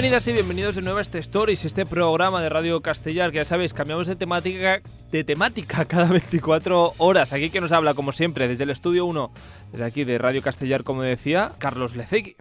Bienvenidas y bienvenidos de nuevo a este Stories, este programa de Radio Castellar, que ya sabéis, cambiamos de temática, de temática cada 24 horas. Aquí que nos habla, como siempre, desde el estudio 1, desde aquí de Radio Castellar, como decía, Carlos Lecegui.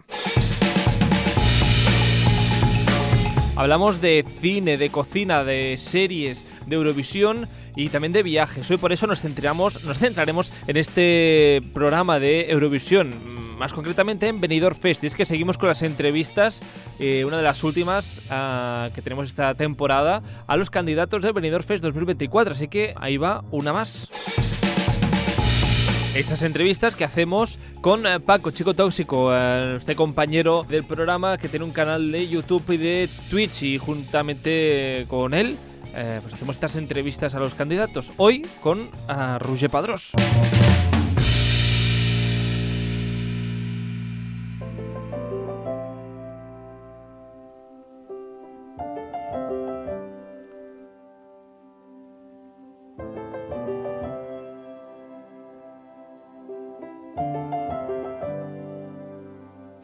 Hablamos de cine, de cocina, de series, de Eurovisión y también de viajes. Hoy por eso nos centramos, nos centraremos en este programa de Eurovisión, más concretamente en Benidorm Fest. Y es que seguimos con las entrevistas, eh, una de las últimas ah, que tenemos esta temporada, a los candidatos de Benidorm Fest 2024. Así que ahí va una más. Estas entrevistas que hacemos con eh, Paco, chico tóxico, eh, este compañero del programa que tiene un canal de YouTube y de Twitch y juntamente con él pues hacemos estas entrevistas a los candidatos. Hoy con uh, Roger Padrós.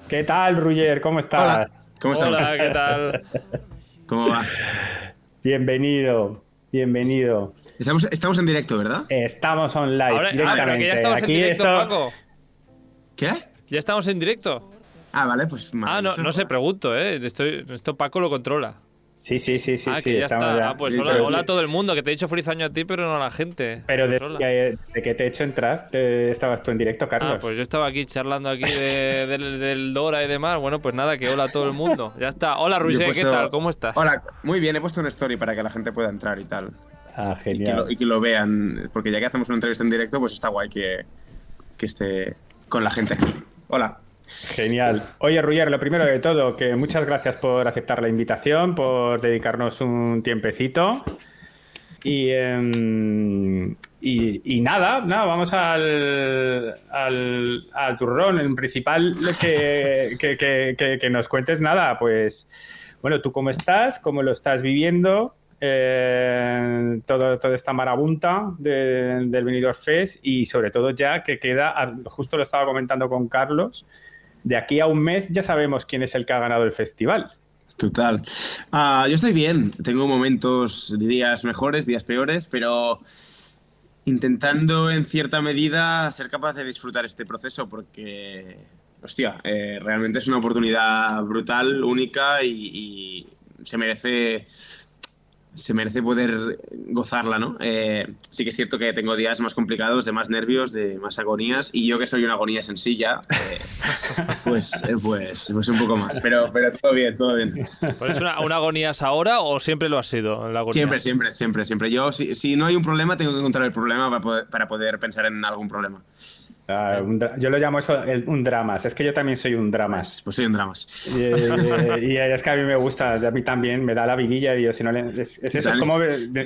¿Qué tal, Ruger? ¿Cómo estás? Hola, ¿cómo estás? Hola, ¿qué tal? ¿Cómo va? Bienvenido, bienvenido. Estamos, estamos en directo, ¿verdad? Estamos online Ahora, ah, directamente. que ya estamos Aquí en directo, esto- Paco. ¿Qué? Ya estamos en directo. Ah, vale, pues Ah, no, no sé, pregunto, ¿eh? Estoy, esto Paco lo controla. Sí, sí, sí, sí, ah, sí, ya estamos está. ya. Ah, pues hola, a todo el mundo, que te he dicho feliz año a ti, pero no a la gente. Pero Pues de, que, de que te he hecho entrar, te- estabas tú en directo, Carlos. Ah, pues yo estaba aquí charlando aquí de- del, del Dora y demás. Bueno, pues nada, que hola a todo el mundo. Ya está. Hola, Roger, ¿qué tal? ¿Cómo estás? Hola, muy bien, he puesto una story para que la gente pueda entrar y tal. Ah, Y que, genial. lo, y que lo vean, porque ya que hacemos una entrevista en directo, pues está guay que, que esté con la gente aquí. Hola. Genial. Oye, Ruger, lo primero de todo, que muchas gracias por aceptar la invitación, por dedicarnos un tiempecito. Y, em, y, nada, nada, vamos al, al, turrón. En principal, que, que, que- nos cuentes nada, pues, bueno, tú cómo estás, cómo lo estás viviendo, eh, todo, toda esta marabunta de- del Benidorm Fest y sobre todo ya que queda, justo lo estaba comentando con Carlos, de aquí a un mes ya sabemos quién es el que ha ganado el festival. Total. Ah, yo estoy bien. Tengo momentos, días mejores, días peores, pero intentando en cierta medida ser capaz de disfrutar este proceso porque, hostia, eh, realmente es una oportunidad brutal, única y, y se merece se merece poder gozarla, ¿no? Eh, sí que es cierto que tengo días más complicados, de más nervios, de más agonías, y yo que soy una agonía sencilla, eh, pues, eh, pues, pues un poco más. Pero, pero todo bien, todo bien. ¿Pues ¿Es una, una agonías ahora o siempre lo ha sido la agonía? Siempre, siempre, siempre, siempre. Yo, si, si no hay un problema, tengo que encontrar el problema para poder, para poder pensar en algún problema. Ah, un yo lo llamo eso el- un dramas. Es que yo también soy un dramas. Pues, pues soy un dramas. Y, y es que a mí me gusta, a mí también me da la vidilla. Digo, si no le- es, es eso, es como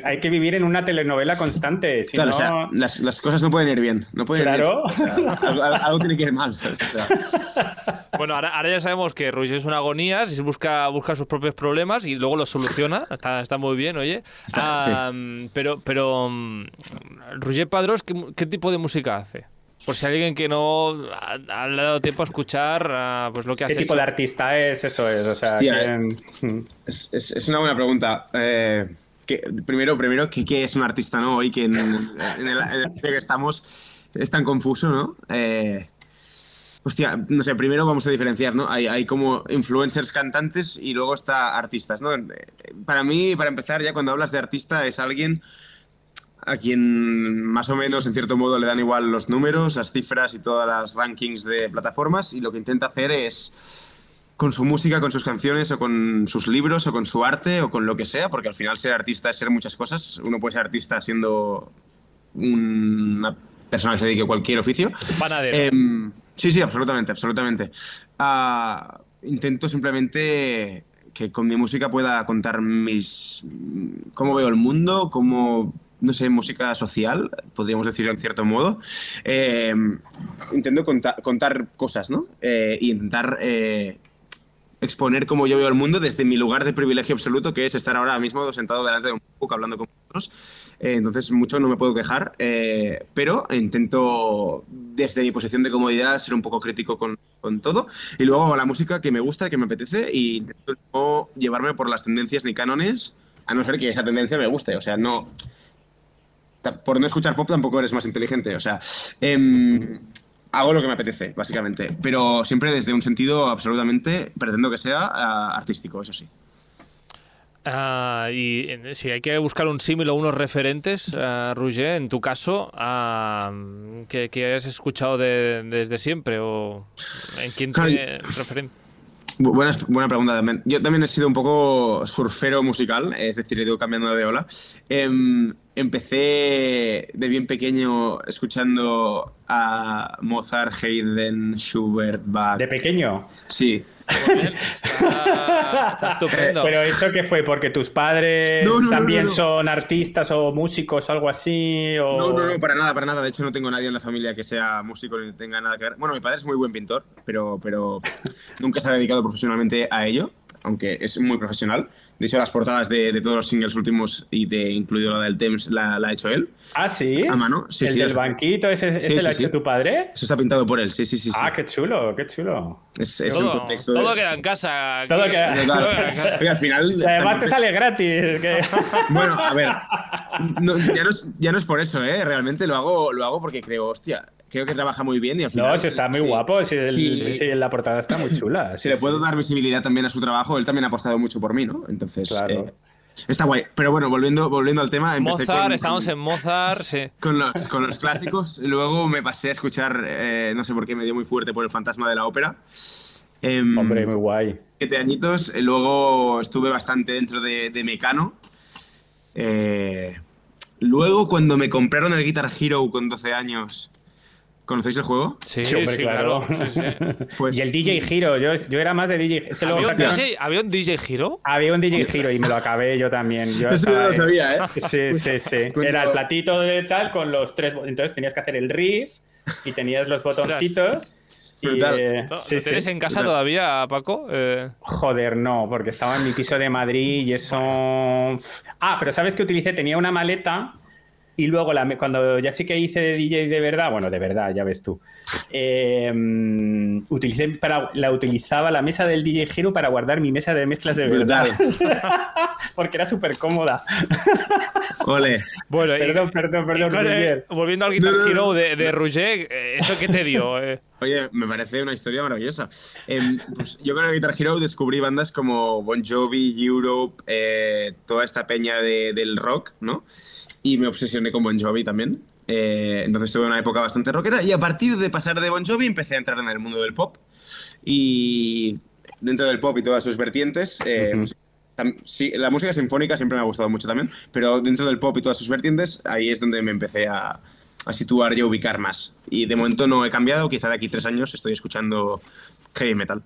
hay que vivir en una telenovela constante. Si claro, no, o sea, las, las cosas no pueden ir bien. No pueden ir- Claro. o sea, algo, algo tiene que ir mal, ¿sabes? O sea, Bueno, ahora, ahora ya sabemos que Roger es una agonías y se busca, busca sus propios problemas y luego los soluciona. Está, está muy bien, oye. Está, sí. Pero, pero mm, Roger Padrós, ¿qué, qué tipo de música hace? Por si alguien que no ha, ha dado tiempo a escuchar ah, pues lo que hace. ¿Qué tipo de artista es? Eso es. O sea, Hostia, ¿quién- es, es- es una buena pregunta. Eh, que- primero, primero ¿qué, qué es un artista, no? Hoy que en, en el, en el que estamos es tan confuso, ¿no? Eh, hostia, no sé, primero vamos a diferenciar, ¿no? Hay, hay como influencers cantantes y luego está artistas, ¿no? Eh, Para mí, para empezar, ya cuando hablas de artista es alguien a quien más o menos, en cierto modo, le dan igual los números, las cifras y todas las rankings de plataformas y lo que intenta hacer es con su música, con sus canciones o con sus libros o con su arte o con lo que sea, porque al final ser artista es ser muchas cosas. Uno puede ser artista siendo una persona que se dedique a cualquier oficio. Panadero. Em, sí, sí, absolutamente, absolutamente. Ah, intento simplemente que con mi música pueda contar mis cómo veo el mundo, cómo no sé, música social, podríamos decirlo en cierto modo. Eh, intento conta- contar cosas, ¿no? Eh, intentar eh, exponer cómo yo veo el mundo desde mi lugar de privilegio absoluto, que es estar ahora mismo sentado delante de un book hablando con vosotros. eh, entonces mucho no me puedo quejar, eh, pero intento desde mi posición de comodidad ser un poco crítico con, con todo y luego hago la música que me gusta, que me apetece y intento no llevarme por las tendencias ni cánones, a no ser que esa tendencia me guste, o sea, no... Por no escuchar pop tampoco eres más inteligente, o sea... em, hago lo que me apetece, básicamente, pero siempre desde un sentido absolutamente, pretendo que sea artístico, eso sí. Ah, y si hay que buscar un símil o unos referentes, Roger, en tu caso, ah, que, que has escuchado de- desde siempre o en quién Claro, te referente. Bu- Buena, buena pregunta también. Yo también he sido un poco surfero musical, es decir, he ido cambiando de ola. Em, empecé de bien pequeño escuchando a Mozart, Haydn, Schubert, Bach. De pequeño. Sí. Está, está estupendo. Pero eso que fue porque tus padres No, no, no, también no, no. son artistas o músicos o algo así. O... No, no, no, para nada, para nada. De hecho, no tengo nadie en la familia que sea músico ni tenga nada que ver. Bueno, mi padre es muy buen pintor, pero, pero nunca se ha dedicado profesionalmente a ello, aunque es muy profesional. De hecho, las portadas de, de todos los singles últimos y de incluido la del Thames la, la ha hecho él. Ah, sí. A mano, sí, El sí, del es- banquito, ese, ese Sí, lo sí, ha sí. hecho tu padre. Eso está pintado por él, sí, sí, sí. sí. Ah, qué chulo, qué chulo. Es, es un todo, de- todo queda en casa. Todo queda- Total. Todo queda en casa. Oye, al final. Además te sale gratis. que- Bueno, a ver. no, ya, no es, ya no es por eso, ¿eh? Realmente lo hago, lo hago porque creo, hostia, creo que trabaja muy bien y al final. No, sí, está muy sí. guapo. Sí, el- Sí. sí, la portada está muy chula. Si sí, le sí. puedo dar visibilidad también a su trabajo, él también ha apostado mucho por mí, ¿no? Entonces. Claro. eh, está guay. Pero bueno, volviendo, volviendo al tema. empecé Mozart, con- estamos con- en Mozart, sí. Con los, con los clásicos. Luego me pasé a escuchar, eh, no sé por qué me dio muy fuerte por el fantasma de la ópera. Em, Hombre, muy guay. siete añitos. eh, Luego estuve bastante dentro de, de Mecano. Eh, luego, cuando me compraron el Guitar Hero con 12 años. ¿Conocéis el juego? Sí, Sí, hombre, sí, claro. claro. sí, sí. Pues- y el DJ Giro, yo, yo era más de DJ. Es que luego ¿Había, un DJ, ¿Había un DJ Giro? Había un DJ Giro y me lo acabé yo también. Yo Eso no lo sabía, ¿eh? Sí, sí, sí. Cuando- Era el platito de tal con los tres. Entonces tenías que hacer el riff y tenías los botoncitos. Y, eh, ¿Lo sí, tienes sí. en casa Brutal. todavía, Paco? Eh, Joder, no, porque estaba en mi piso de Madrid y eso. Ah, pero ¿sabes qué utilicé? Tenía una maleta y luego la me- cuando ya sí que hice de DJ de verdad, bueno, de verdad, ya ves tú. eh, utilicé para, la utilizaba la mesa del DJ Giro para guardar mi mesa de mezclas de verdad. Porque era súper cómoda. Ole. bueno, y- Perdón, perdón, perdón, volviendo al Guitar No, no, no. Hero de, de Roger, eh, ¿eso qué te dio? eh? Oye, me parece una historia maravillosa. Em, pues yo con el Guitar Hero descubrí bandas como Bon Jovi, Europe, eh, toda esta peña de- del rock, ¿no? Y me obsesioné con Bon Jovi también. Eh, entonces tuve una época bastante rockera y a partir de pasar de Bon Jovi empecé a entrar en el mundo del pop. Y dentro del pop y todas sus vertientes, eh, Ujú. pues, tam- sí, la música sinfónica siempre me ha gustado mucho también, pero dentro del pop y todas sus vertientes, ahí es donde me empecé a, a situar y a ubicar más. Y de momento no he cambiado, quizá de aquí tres años estoy escuchando heavy metal.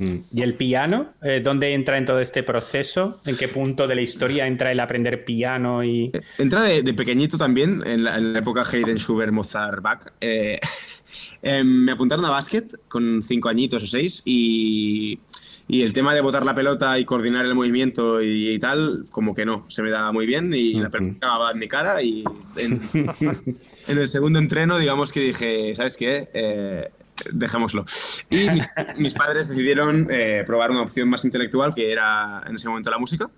¿Y el piano? Eh, ¿Dónde entra en todo este proceso? ¿En qué punto de la historia entra el aprender piano? y Entra de, de pequeñito también, en la, en la época Haydn, Schubert, Mozart, Bach. Eh, em, me apuntaron a básquet con cinco añitos o seis y, y el tema de botar la pelota y coordinar el movimiento y, y tal, como que no, se me daba muy bien y la pelota acababa en mi cara y en, en el segundo entreno digamos que dije, ¿sabes qué? Dejémoslo. Y mi- mis padres decidieron eh, probar una opción más intelectual que era en ese momento la música.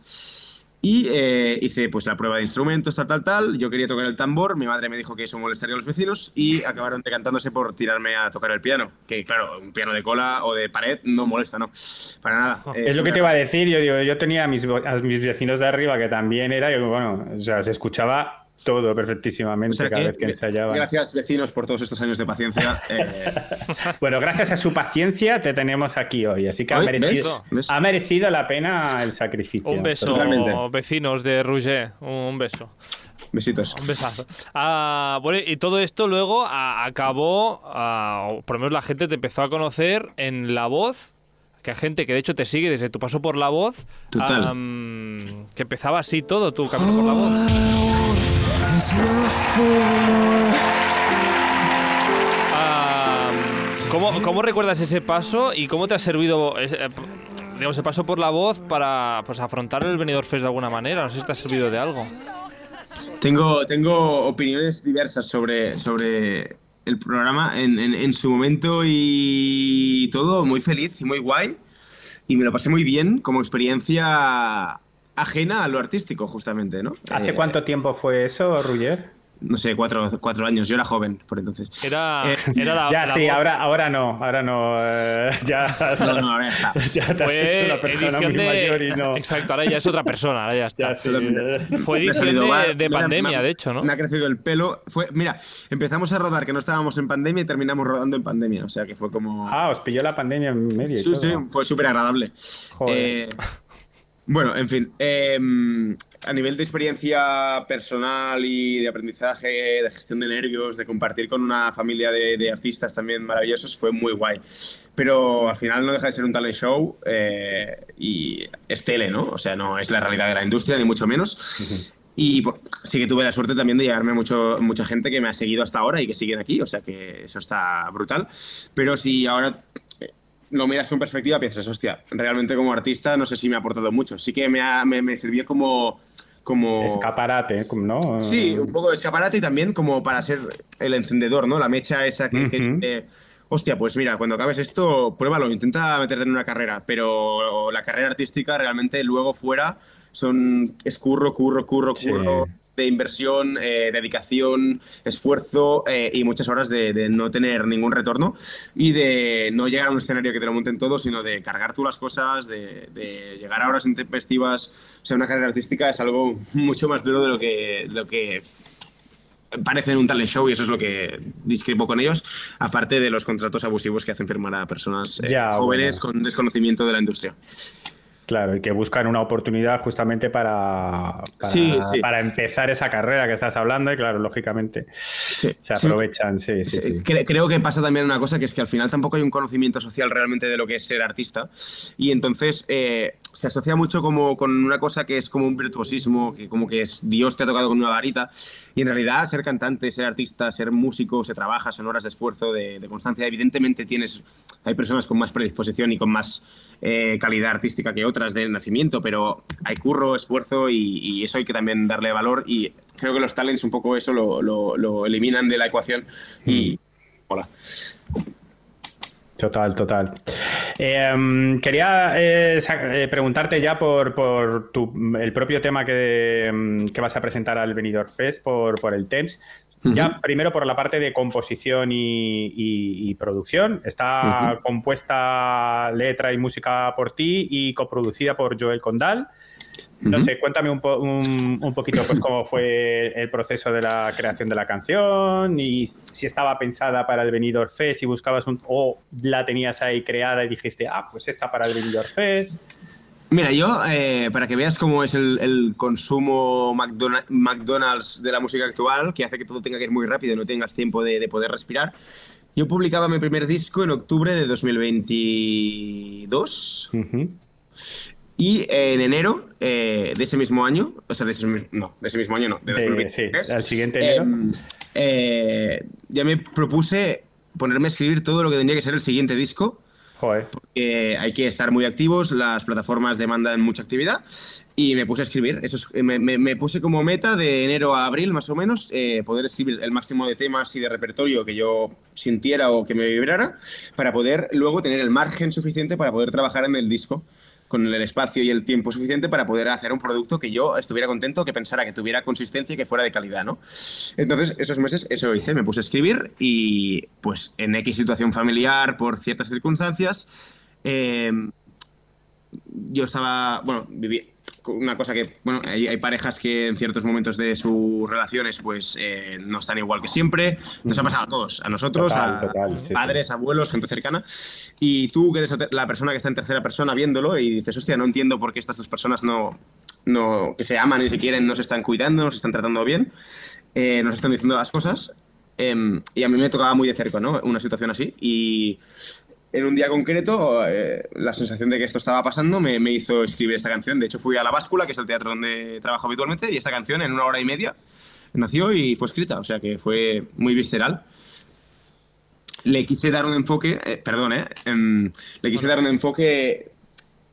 Y eh, hice pues la prueba de instrumentos, tal, tal, tal. Yo quería tocar el tambor, mi madre me dijo que eso molestaría a los vecinos y acabaron decantándose por tirarme a tocar el piano. Que claro, un piano de cola o de pared no molesta, ¿no? Para nada. Eh, Es lo que te iba a decir, yo digo, yo tenía a mis, a mis vecinos de arriba que también era, y bueno, o sea, se escuchaba todo perfectísimamente O sea cada que, vez que ensayaban. Gracias vecinos por todos estos años de paciencia. Eh, Bueno, gracias a su paciencia te tenemos aquí hoy, así que ha merecido, ha merecido la pena el sacrificio. Un beso, Totalmente. vecinos de Roger. Un beso. besitos. Un besazo. Ah, bueno, y todo esto luego a- acabó, ah, o por lo menos la gente te empezó a conocer en La Voz, que hay gente que de hecho te sigue desde tu paso por La Voz, Total. am, que empezaba así todo tu camino por La Voz. ¿Cómo, cómo recuerdas ese paso y cómo te ha servido ese, eh, digamos, ese paso por La Voz para pues, afrontar el Benidorm Fest de alguna manera? No sé si te ha servido de algo. Tengo, tengo opiniones diversas sobre, sobre el programa en, en, en su momento y todo muy feliz y muy guay. Y me lo pasé muy bien como experiencia ajena a lo artístico, justamente, ¿no? ¿Hace Eh, cuánto tiempo fue eso, Ruller? No sé, cuatro, cuatro años. Yo era joven por entonces. Era, Eh, era la, ya, la sí, voz. ahora, ahora no, ahora no. eh, ya, has- No, no, ahora ya está. ya te has hecho Fue una persona muy de. mayor y no. Exacto, ahora ya es otra persona, ahora ya está. Ya, sí, Totalmente. eh, Fue edición de, de pandemia, me- de hecho, ¿no? Me ha crecido el pelo. Fue, mira, empezamos a rodar que no estábamos en pandemia y terminamos rodando en pandemia. O sea que fue como. Ah, os pilló la pandemia en medio. sí, todo. sí, fue súper agradable. Joder. Eh, bueno, en fin. eh, a nivel de experiencia personal y de aprendizaje, de gestión de nervios, de compartir con una familia de, de artistas también maravillosos, fue muy guay. Pero al final no deja de ser un talent show eh, y es tele, ¿no? O sea, no es la realidad de la industria, ni mucho menos. Y po- sí que tuve la suerte también de llegarme mucho, mucha gente que me ha seguido hasta ahora y que siguen aquí, o sea que eso está brutal. Pero si ahora lo miras con perspectiva, piensas, hostia, realmente como artista no sé si me ha aportado mucho. Sí que me, ha- me, me sirvió como... como Escaparate, ¿no? Sí, un poco de escaparate y también como para ser el encendedor, ¿no? La mecha esa que, que hostia, pues mira, cuando acabes esto, pruébalo, intenta meterte en una carrera, pero la carrera artística realmente luego fuera son es curro, curro, curro, Sí. De inversión, eh, dedicación, esfuerzo eh, y muchas horas de, de no tener ningún retorno y de no llegar a un escenario que te lo monten todo, sino de cargar tú las cosas, de, de llegar a horas intempestivas. O sea, una carrera artística es algo mucho más duro de lo que, lo que parece en un talent show y eso es lo que discrepo con ellos, aparte de los contratos abusivos que hacen firmar a personas eh, Ya, jóvenes bueno. con desconocimiento de la industria. Claro, y que buscan una oportunidad justamente para, para, Sí, sí. para empezar esa carrera que estás hablando y claro, lógicamente Sí, se aprovechan, sí. Cre- Creo que pasa también una cosa que es que al final tampoco hay un conocimiento social realmente de lo que es ser artista y entonces eh, se asocia mucho como con una cosa que es como un virtuosismo, que como que es Dios te ha tocado con una varita y en realidad ser cantante, ser artista, ser músico, se trabaja, son horas de esfuerzo, de, de constancia. Evidentemente tienes, hay personas con más predisposición y con más eh, calidad artística que otras de nacimiento, pero hay curro, esfuerzo y, y eso hay que también darle valor y creo que los talents un poco eso lo, lo- lo eliminan de la ecuación y... Hola. Total, total. Eh, quería eh, eh, preguntarte ya por, por tu- el propio tema que, mm, que vas a presentar al Benidorm Fest, por, por el TEMS. Ya primero por la parte de composición y, y- y producción. Está compuesta letra y música por ti y coproducida por Joel Condal. Sé, cuéntame un, po- un- un poquito pues, cómo fue el proceso de la creación de la canción y si estaba pensada para el Benidorm Fest, si buscabas un... o la tenías ahí creada y dijiste, ah, pues esta para el Benidorm Fest. Mira, yo, eh, para que veas cómo es el, el consumo McDona- McDonald's de la música actual, que hace que todo tenga que ir muy rápido y no tengas tiempo de, de poder respirar, yo publicaba mi primer disco en octubre de 2022 Ujú. y en enero eh, de ese mismo año, o sea, de ese, no, de ese mismo año no, de De- 2023, sí, al siguiente enero. em, eh, ya me propuse ponerme a escribir todo lo que tendría que ser el siguiente disco. Joder. Hay que estar muy activos, las plataformas demandan mucha actividad y me puse a escribir. Eso es- me, me- me puse como meta de enero a abril más o menos eh, poder escribir el máximo de temas y de repertorio que yo sintiera o que me vibrara para poder luego tener el margen suficiente para poder trabajar en el disco con el espacio y el tiempo suficiente para poder hacer un producto que yo estuviera contento, que pensara que tuviera consistencia y que fuera de calidad, ¿no? Entonces, esos meses, eso hice, me puse a escribir y pues en X situación familiar, por ciertas circunstancias, eh, yo estaba, bueno, viví con una cosa que, bueno, hay, hay parejas que en ciertos momentos de sus relaciones pues eh, no están igual que siempre. Nos ha pasado a todos, a nosotros, Total, a total, sí, padres, abuelos, gente cercana. Y tú que eres la persona que está en tercera persona viéndolo y dices, hostia, no entiendo por qué estas dos personas no, no que se aman y se quieren, no se están cuidando, no se están tratando bien, eh, nos están diciendo las cosas. Em, y a mí me tocaba muy de cerca, ¿no? Una situación así. Y en un día concreto, eh, la sensación de que esto estaba pasando me, me hizo escribir esta canción. De hecho, fui a La Báscula, que es el teatro donde trabajo habitualmente, y esta canción en una hora y media nació y fue escrita. O sea que fue muy visceral. Le quise dar un enfoque, eh, perdón, eh, em, le quise dar un enfoque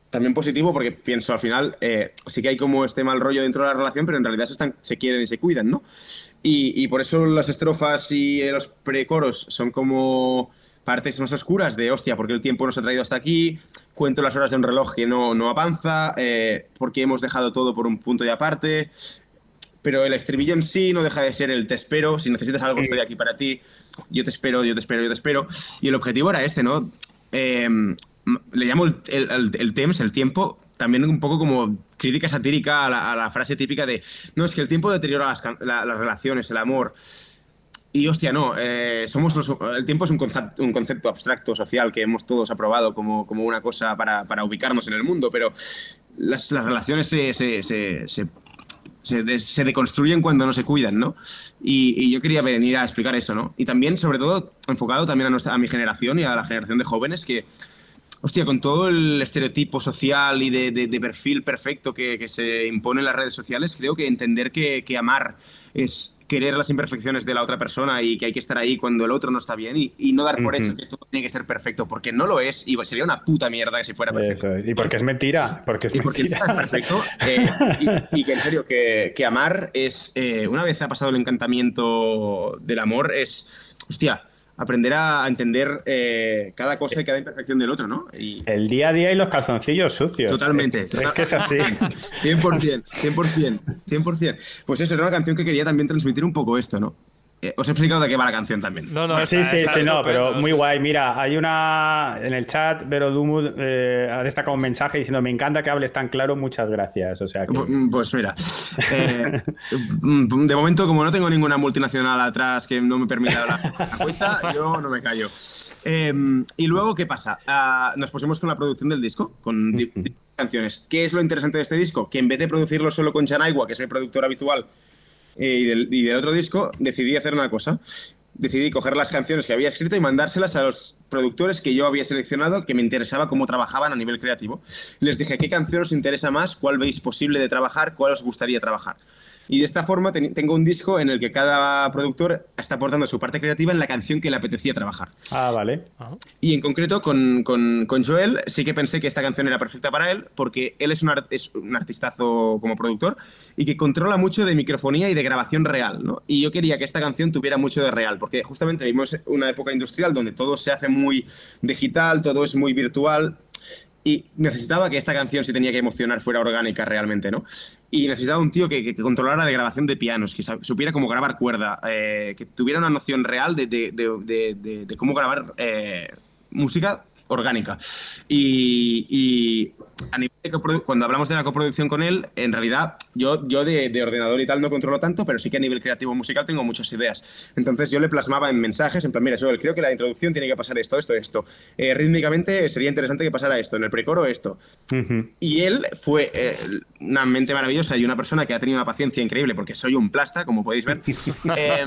también positivo porque pienso al final, eh, sí que hay como este mal rollo dentro de la relación, pero en realidad se, están, se quieren y se cuidan, ¿no? Y, y por eso las estrofas y los precoros son como partes más oscuras de, hostia, porque el tiempo nos ha traído hasta aquí, cuento las horas de un reloj que no, no avanza, eh, porque hemos dejado todo por un punto y aparte, pero el estribillo en sí no deja de ser el te espero, si necesitas algo estoy aquí para ti, yo te espero, yo te espero, yo te espero, y el objetivo era este, ¿no? Eh, le llamo el, el, el, TEMS, el tiempo, también un poco como crítica satírica a la, a la frase típica de, no, es que el tiempo deteriora las, la, las relaciones, el amor. Y hostia, no, eh, somos los, el tiempo es un concepto, un concepto, abstracto, social, que hemos todos aprobado como, como una cosa para, para, ubicarnos en el mundo, pero las, las relaciones se, se, se, se, de, se, deconstruyen cuando no se cuidan, ¿no? Y, y, yo quería venir a explicar eso, ¿no? Y también, sobre todo, enfocado también a, nuestra, a mi generación y a la generación de jóvenes que hostia, con todo el estereotipo social y de, de, de perfil perfecto que, que, se impone en las redes sociales, creo que entender que, que, amar es querer las imperfecciones de la otra persona y que hay que estar ahí cuando el otro no está bien y, y no dar por uh -huh. hecho que todo tiene que ser perfecto, porque no lo es y sería una puta mierda que si fuera perfecto. Eso, y porque es mentira. Porque es y porque mentira. es perfecto. Eh, y, y, que en serio, que, que amar es, eh, una vez ha pasado el encantamiento del amor, es, hostia, aprender a entender eh, cada cosa y cada imperfección del otro, ¿no? Y... El día a día y los calzoncillos sucios. Totalmente. Es, es que es así. 100%, 100%, 100%. Pues eso, era una canción que quería también transmitir un poco esto, ¿no? Eh, os he explicado de qué va la canción también. No, no, sí, está, sí, está sí, no, pero muy guay. Mira, hay una en el chat, Vero Dumud eh, ha destacado un mensaje diciendo: Me encanta que hables tan claro, muchas gracias. O sea, que... Pues mira, eh, de momento, como no tengo ninguna multinacional atrás que no me permita la, la cuenta, yo no me callo. Eh, y luego, ¿qué pasa? Uh, nos pusimos con la producción del disco, con canciones. ¿Qué es lo interesante de este disco? Que en vez de producirlo solo con Chanaigua, que es mi productor habitual, eh, y, del, y, del, otro disco decidí hacer una cosa. Decidí coger las canciones que había escrito y mandárselas a los productores que yo había seleccionado que me interesaba cómo trabajaban a nivel creativo. Les dije, ¿qué canción os interesa más? ¿Cuál veis posible de trabajar? ¿Cuál os gustaría trabajar? Y de esta forma tengo un disco en el que cada productor está aportando su parte creativa en la canción que le apetecía trabajar. Ah, vale. Y en concreto con, con, con, Joel sí que pensé que esta canción era perfecta para él porque él es un, art es un artistazo como productor y que controla mucho de microfonía y de grabación real. ¿no? Y yo quería que esta canción tuviera mucho de real porque justamente vivimos una época industrial donde todo se hace muy digital, todo es muy virtual y necesitaba que esta canción, si tenía que emocionar, fuera orgánica realmente, ¿no? Y necesitaba un tío que, controlara de grabación de pianos, que supiera cómo grabar cuerda, eh, que tuviera una noción real de, de, de, de cómo grabar eh, música orgánica. Y, y a nivel de cuando hablamos de la coproducción con él, en realidad yo, yo de, de, ordenador y tal no controlo tanto, pero sí que a nivel creativo musical tengo muchas ideas. Entonces yo le plasmaba en mensajes, en plan, mira, Joel, creo que la introducción tiene que pasar esto, esto, esto. Eh, rítmicamente sería interesante que pasara esto, en el precoro esto. Uh -huh. Y él fue eh, una mente maravillosa y una persona que ha tenido una paciencia increíble, porque soy un plasta, como podéis ver. eh,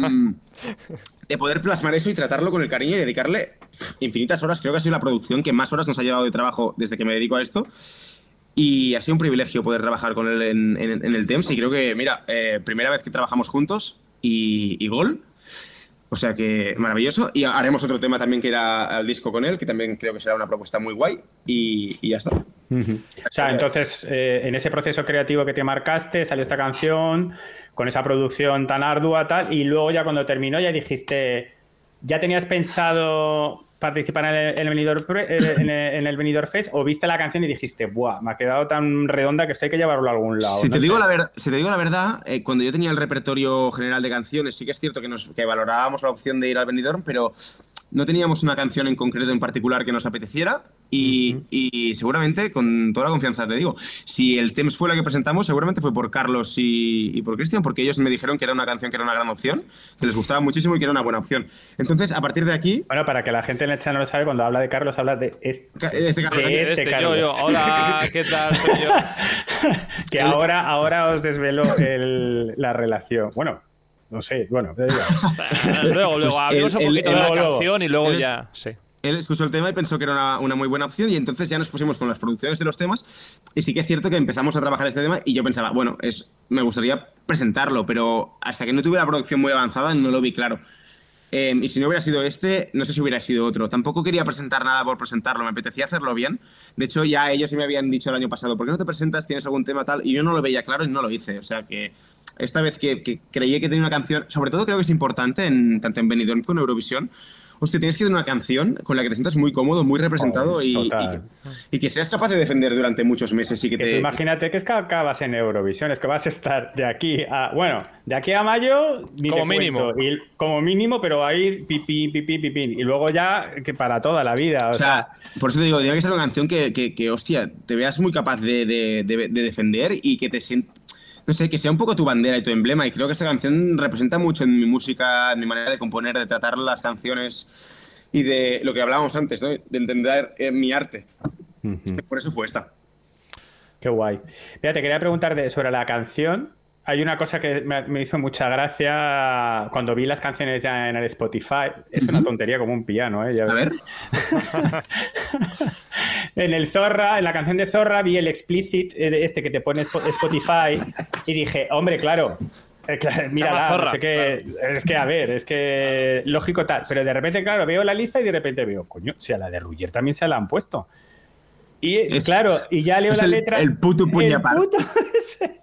de poder plasmar eso y tratarlo con el cariño y dedicarle infinitas horas. Creo que ha sido la producción que más horas nos ha llevado de trabajo desde que me dedico a esto. Y ha sido un privilegio poder trabajar con él en, el TEMS. Y creo que, mira, eh, primera vez que trabajamos juntos y, y, gol. O sea que maravilloso. Y haremos otro tema también que era al disco con él, que también creo que será una propuesta muy guay. Y, ya está. O sea, entonces, eh, en ese proceso creativo que te marcaste, salió esta canción con esa producción tan ardua, tal, y luego ya cuando terminó ya dijiste, ¿ya tenías pensado participar en el, en el, Benidorm, en el, en el Benidorm Fest o viste la canción y dijiste, ¡buah! Me ha quedado tan redonda que esto hay que llevarlo a algún lado. Si, no te, digo la ver, si te digo la verdad, eh, cuando yo tenía el repertorio general de canciones, sí que es cierto que, nos, que valorábamos la opción de ir al Benidorm, pero no teníamos una canción en concreto en particular que nos apeteciera y, uh -huh. y, seguramente, con toda la confianza te digo, si el Temps fue la que presentamos, seguramente fue por Carlos y, y por Cristian, porque ellos me dijeron que era una canción que era una gran opción, que les gustaba muchísimo y que era una buena opción. Entonces, a partir de aquí... Bueno, para que la gente en el chat no lo sabe, cuando habla de Carlos, habla de este, este Carlos. De este, este Carlos. Yo, yo. Hola, ¿qué tal? Soy yo. que ahora, ahora os desvelo el, la relación. Bueno, no sé, bueno. luego, luego, hablemos pues un poquito el, el, de la canción y luego ya, sí él escuchó el tema y pensó que era una, muy buena opción y entonces ya nos pusimos con las producciones de los temas y sí que es cierto que empezamos a trabajar este tema y yo pensaba, bueno, es, me gustaría presentarlo, pero hasta que no tuve la producción muy avanzada no lo vi claro. Eh, y si no hubiera sido este, no sé si hubiera sido otro. Tampoco quería presentar nada por presentarlo, me apetecía hacerlo bien. De hecho, ya ellos me habían dicho el año pasado, ¿por qué no te presentas? ¿Tienes algún tema tal? Y yo no lo veía claro y no lo hice. O sea que esta vez que, que creí que tenía una canción, sobre todo creo que es importante, tanto en Benidorm como en Eurovisión, hostia, tienes que tener una canción con la que te sientas muy cómodo, muy representado y, y que, y que seas capaz de defender durante muchos meses y que te... imagínate que es que acabas en Eurovisión, es que vas a estar de aquí a. Bueno, de aquí a mayo. Ni Como te mínimo. cuento, y- como mínimo, pero ahí pipí, pipí, pipí. Y luego ya que para toda la vida. O, O sea, por eso te digo, tiene que ser una canción que, que, que, hostia, te veas muy capaz de, de- de- de defender y que te sientas. No sé, que sea un poco tu bandera y tu emblema. Y creo que esta canción representa mucho en mi música, en mi manera de componer, de tratar las canciones y de lo que hablábamos antes, ¿no? De entender eh, mi arte. Por eso fue esta. Qué guay. Mira, te quería preguntar de- sobre la canción. Hay una cosa que me, me hizo mucha gracia cuando vi las canciones ya en el Spotify. Es una tontería como un piano, ¿eh? Ya A ves. ver. En el Zorra, en la canción de Zorra, vi el explicit eh, de este que te pone Spo- Spotify y dije, hombre, claro. eh, claro, mira, Zorra, es que, a ver, es que lógico tal. Pero de repente, claro, veo la lista y de repente veo, coño, si a la de Ruller también se la han puesto. Y Es- claro, y ya leo la el- letra. el puto el puñapar. puto ese.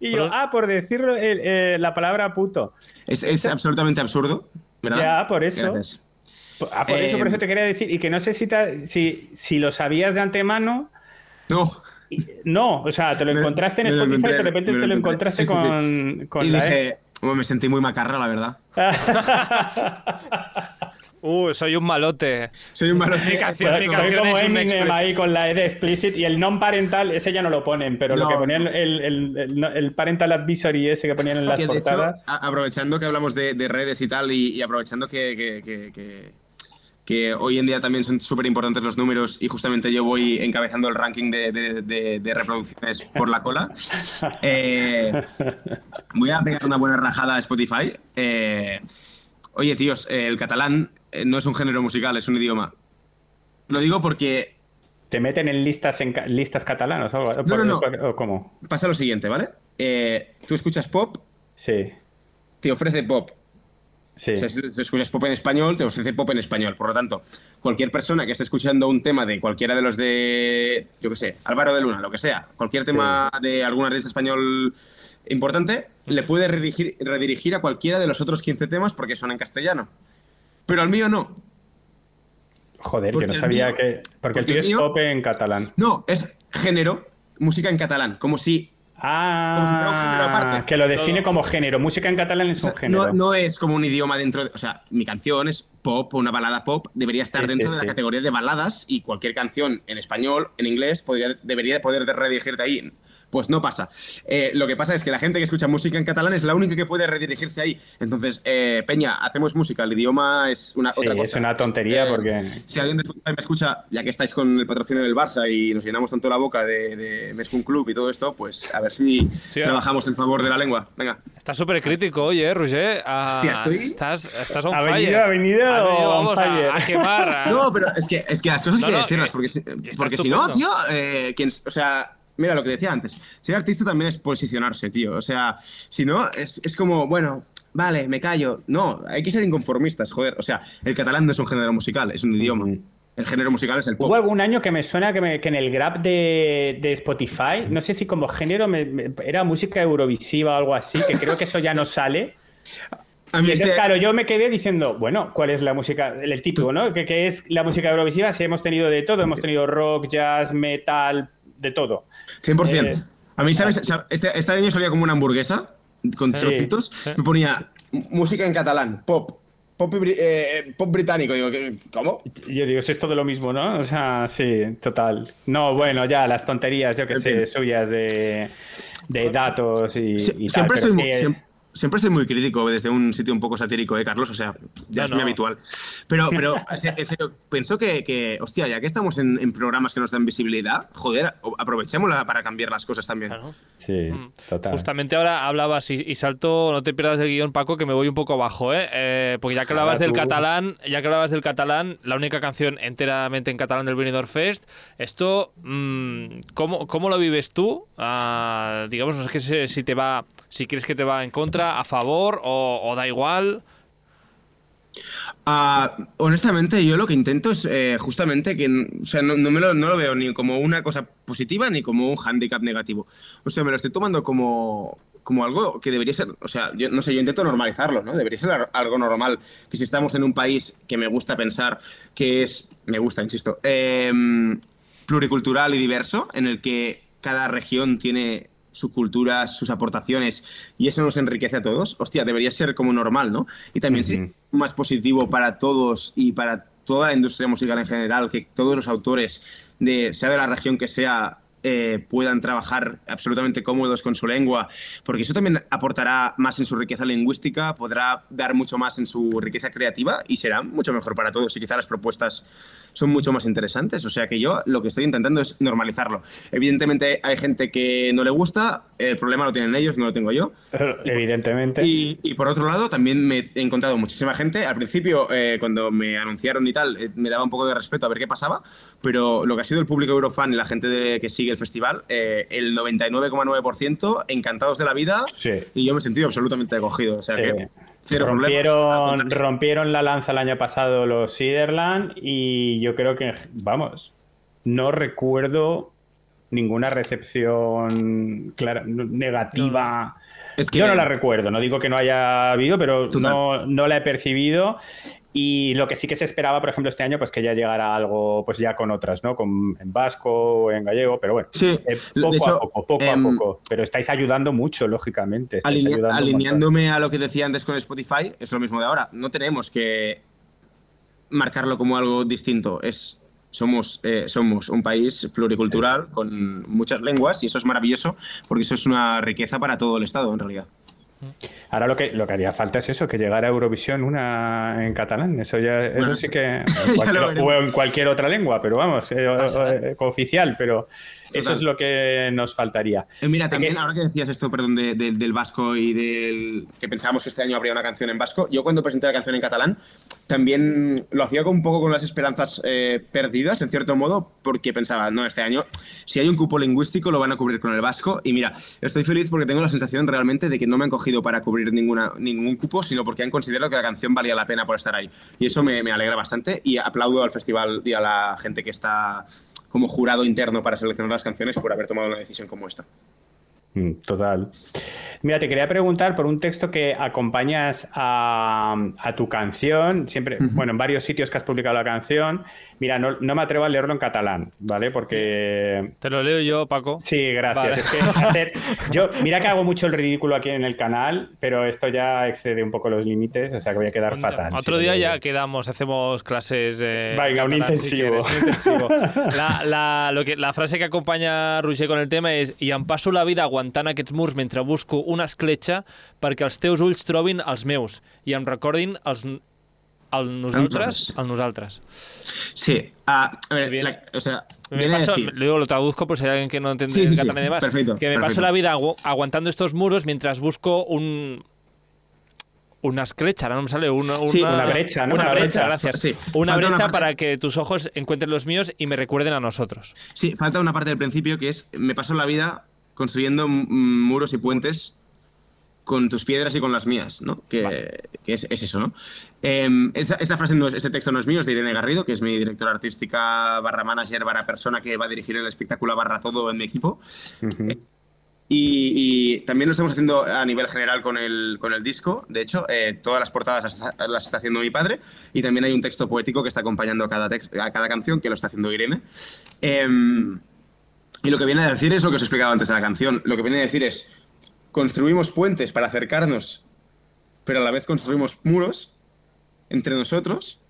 Y yo, ah, por decirlo, eh, la palabra puto. Es, es absolutamente absurdo, ¿verdad? Ya, por eso. Gracias. Ah, por eso, por Eh, eso te quería decir. Y que no sé si, te- si, si lo sabías de antemano. No. Y- No, o sea, te lo Me- encontraste en me Spotify y de repente te lo encontraste Sí, sí, sí. con, con y la dije, "Hombre, me sentí muy macarra, la verdad. Uh, soy un malote. Soy un malo. Mi canción, mi Soy como es Eminem ahí con la E de explicit y el non parental, ese ya no lo ponen, pero lo que ponían no. el, el- el- el parental advisory ese que ponían en las Que de hecho, portadas. aprovechando que hablamos de, de redes y tal, y, y aprovechando que, que- que- que- que hoy en día también son súper importantes los números, y justamente yo voy encabezando el ranking de, de- de- de reproducciones por la cola, eh, voy a pegar una buena rajada a Spotify. Eh, oye, tíos, el catalán no es un género musical, es un idioma. Lo digo porque ¿Te meten en listas en ca- listas catalanas o algo? No, no, no. ¿O cómo? pasa lo siguiente, ¿vale? Eh, tú escuchas pop, Sí, te ofrece pop, sí. O sea, si escuchas pop en español, te ofrece pop en español. Por lo tanto, cualquier persona que esté escuchando un tema de cualquiera de los de, yo qué sé, Álvaro de Luna, lo que sea, cualquier tema de algún artista español importante, le puede redirigir, redirigir a cualquiera de los otros 15 temas porque son en castellano. Pero al mío no. Joder, Porque que no sabía mío- que. Porque el tío es pop en catalán. No, es género, música en catalán. Como si Como si fuera un género Ah, aparte. que lo define Todo. como género. Música en catalán es O sea, un género. no, no es como un idioma dentro de. O sea, mi canción es pop, una balada pop, debería estar Sí, dentro sí, de sí. la categoría de baladas y cualquier canción en español, en inglés, podría, debería de poder redirigirte ahí. Pues no pasa. Eh, lo que pasa es que la gente que escucha música en catalán es la única que puede redirigirse ahí. Entonces, eh, Peña, hacemos música, el idioma es una Sí, otra cosa. es una tontería Eh, porque. Si alguien de me escucha, ya que estáis con el patrocinio del Barça y nos llenamos tanto la boca de, de Meskun Club y todo esto, pues a ver si trabajamos en favor de la lengua. Venga. Estás súper crítico hoy, ¿eh, Roger? Ah, Hostia, estoy- Estás, estás on Ha fire. venido, ha venido on vamos a-. A, quemar. No, pero es que, es que las cosas No, hay que no, decirlas, que- porque, está porque si no, tío, eh, quien- o sea, mira lo que decía antes, ser artista también es posicionarse, tío. O sea, si no, es, es como, bueno, vale, me callo. No, hay que ser inconformistas, joder. O sea, el catalán no es un género musical, es un idioma. El género musical es el pop. Hubo algún año que me suena que, me- que en el grab de, de Spotify, no sé si como género me- me- era música eurovisiva o algo así, que creo que eso ya no sale. A mí Y entonces, este- claro, yo me quedé diciendo, bueno, ¿cuál es la música? El, título, ¿no? ¿Qué, qué es la música eurovisiva? Si hemos tenido de todo, hemos tenido rock, jazz, metal, de todo. 100%. Eh, a mí, ¿sabes? Sab- Este, este año salía como una hamburguesa con Sí. trocitos. Sí. Me ponía música en catalán, pop, pop, bri- eh, pop británico. Digo, ¿qué- ¿cómo? Yo digo, es todo lo mismo, ¿no? O sea, sí, total. No, bueno, ya, las tonterías, yo que sé, suyas de, de datos y, Sie- y tal, siempre, pero estoy eh, siempre estoy muy crítico desde un sitio un poco satírico, ¿eh, Carlos? O sea, ya No, es no. muy habitual. Pero, pero en se- en serio, pienso que, que, hostia, ya que estamos en, en programas que nos dan visibilidad, joder, aprovechémosla para cambiar las cosas también. Claro. Sí, Mm. total. Justamente ahora hablabas y, y salto, no te pierdas el guion, Paco, que me voy un poco abajo, ¿eh? Eh, porque ya que hablabas del tú. catalán, ya que hablabas del catalán, la única canción enteramente en catalán del Benidorm Fest, esto, mm, ¿cómo, cómo lo vives tú? Ah, digamos, no sé qué sé si te va, si crees que te va en contra, a favor o, da igual. Ah, honestamente, yo lo que intento es eh, justamente que, o sea, no, no, lo, veo ni como una cosa positiva ni como un handicap negativo. O sea, me lo estoy tomando como, como algo que debería ser, o sea, yo no sé, yo intento normalizarlo, ¿no? Debería ser algo normal. Que si estamos en un país que me gusta pensar que es, me gusta, insisto, em, pluricultural y diverso, en el que cada región tiene su cultura, sus aportaciones, y eso nos enriquece a todos, hostia, debería ser como normal, ¿no? Y también sí, más positivo para todos y para toda la industria musical en general, que todos los autores, de, sea de la región que sea, eh, puedan trabajar absolutamente cómodos con su lengua, porque eso también aportará más en su riqueza lingüística, podrá dar mucho más en su riqueza creativa y será mucho mejor para todos y quizá las propuestas son mucho más interesantes. O sea que yo lo que estoy intentando es normalizarlo. Evidentemente hay gente que no le gusta, el problema lo tienen ellos, no lo tengo yo. Evidentemente. Y, por otro lado, también me he encontrado muchísima gente. Al principio, eh, cuando me anunciaron y tal, eh, me daba un poco de respeto a ver qué pasaba, pero lo que ha sido el público Eurofan y la gente de, que sigue el festival, eh, el 99,9% encantados de la vida y yo me he sentido absolutamente acogido. O sea que cero rompieron, rompieron la lanza el año pasado los Siderland y yo creo que, vamos, no recuerdo ninguna recepción clara, negativa. Es que, yo no la recuerdo, no digo que no haya habido, pero no, no, la he percibido. Y lo que sí que se esperaba, por ejemplo, este año, pues que ya llegara algo, pues ya con otras, ¿no? Con, en vasco o en gallego, pero bueno, sí, eh, poco a poco, poco a em, poco. Pero estáis ayudando mucho, lógicamente. alineándome a lo que decía antes con Spotify, es lo mismo de ahora. No tenemos que marcarlo como algo distinto. Es, somos, eh, somos un país pluricultural con muchas lenguas y eso es maravilloso porque eso es una riqueza para todo el Estado, en realidad. Ahora lo que, lo que haría falta es eso, que llegara a Eurovisión una en catalán. Eso ya eso sí que. o en cualquier otra lengua, pero vamos, eh, eh, oficial, pero eso es lo que nos faltaría. Eh, mira, también, ahora que decías esto, perdón, del vasco y del que pensábamos que este año habría una canción en vasco, yo cuando presenté la canción en catalán también lo hacía un poco con las esperanzas eh, perdidas, en cierto modo, porque pensaba, no, este año, si hay un cupo lingüístico, lo van a cubrir con el vasco. Y mira, estoy feliz porque tengo la sensación realmente de que no me han cogido para cubrir ninguna, ningún cupo, sino porque han considerado que la canción valía la pena por estar ahí. Y eso me, me alegra bastante y aplaudo al festival y a la gente que está como jurado interno para seleccionar las canciones por haber tomado una decisión como esta. Mm, total. Mira, te quería preguntar por un texto que acompañas a, tu canción, siempre, bueno, en varios sitios que has publicado la canción. Mira, no, me atrevo a leerlo en catalán, ¿vale? Porque. Te lo leo yo, Paco. Sí, gracias. Yo, mira que hago mucho el ridículo aquí en el canal, pero esto ya excede un poco los límites, o sea que voy a quedar fatal. Otro día ya quedamos, hacemos clases. Eh, Venga, un intensivo. La, lo que, la frase que acompaña a Roger con el tema es: Y em paso la vida aguantant aquests murs mentre busco una escletxa perquè els teus ulls trobin els meus i em recordin els, el nosaltres, el nosaltres. Sí, uh, a ver, la, o sea, me paso, luego lo traduzco por si hay alguien que no entiende sí, sí, sí. de más. Perfecto, que me perfecto. paso la vida agu aguantando estos muros mientras busco un, una esclecha, ahora no me sale una, una, sí, una brecha, ¿no? Una, una brecha, brecha, gracias. Sí. Una falta brecha para que tus ojos encuentren los míos y me recuerden a nosotros. Sí, falta una parte del principio que es me paso la vida construyendo muros y puentes con tus piedras y con las mías, ¿no? Que, vale. que es, es, eso, ¿no? Eh, esta, esta, frase no es, este texto no es mío, es de Irene Garrido, que es mi directora artística barra manager, barra persona que va a dirigir el espectáculo barra todo en mi equipo. Uh -huh. Y, y, también lo estamos haciendo a nivel general con el, con el disco. De hecho, eh, todas las portadas las, las, está haciendo mi padre. Y también hay un texto poético que está acompañando a cada, a cada canción, que lo está haciendo Irene. Y lo que viene a decir es lo que os he explicado antes de la canción. Lo que viene a decir es, construimos puentes para acercarnos, pero a la vez construimos muros entre nosotros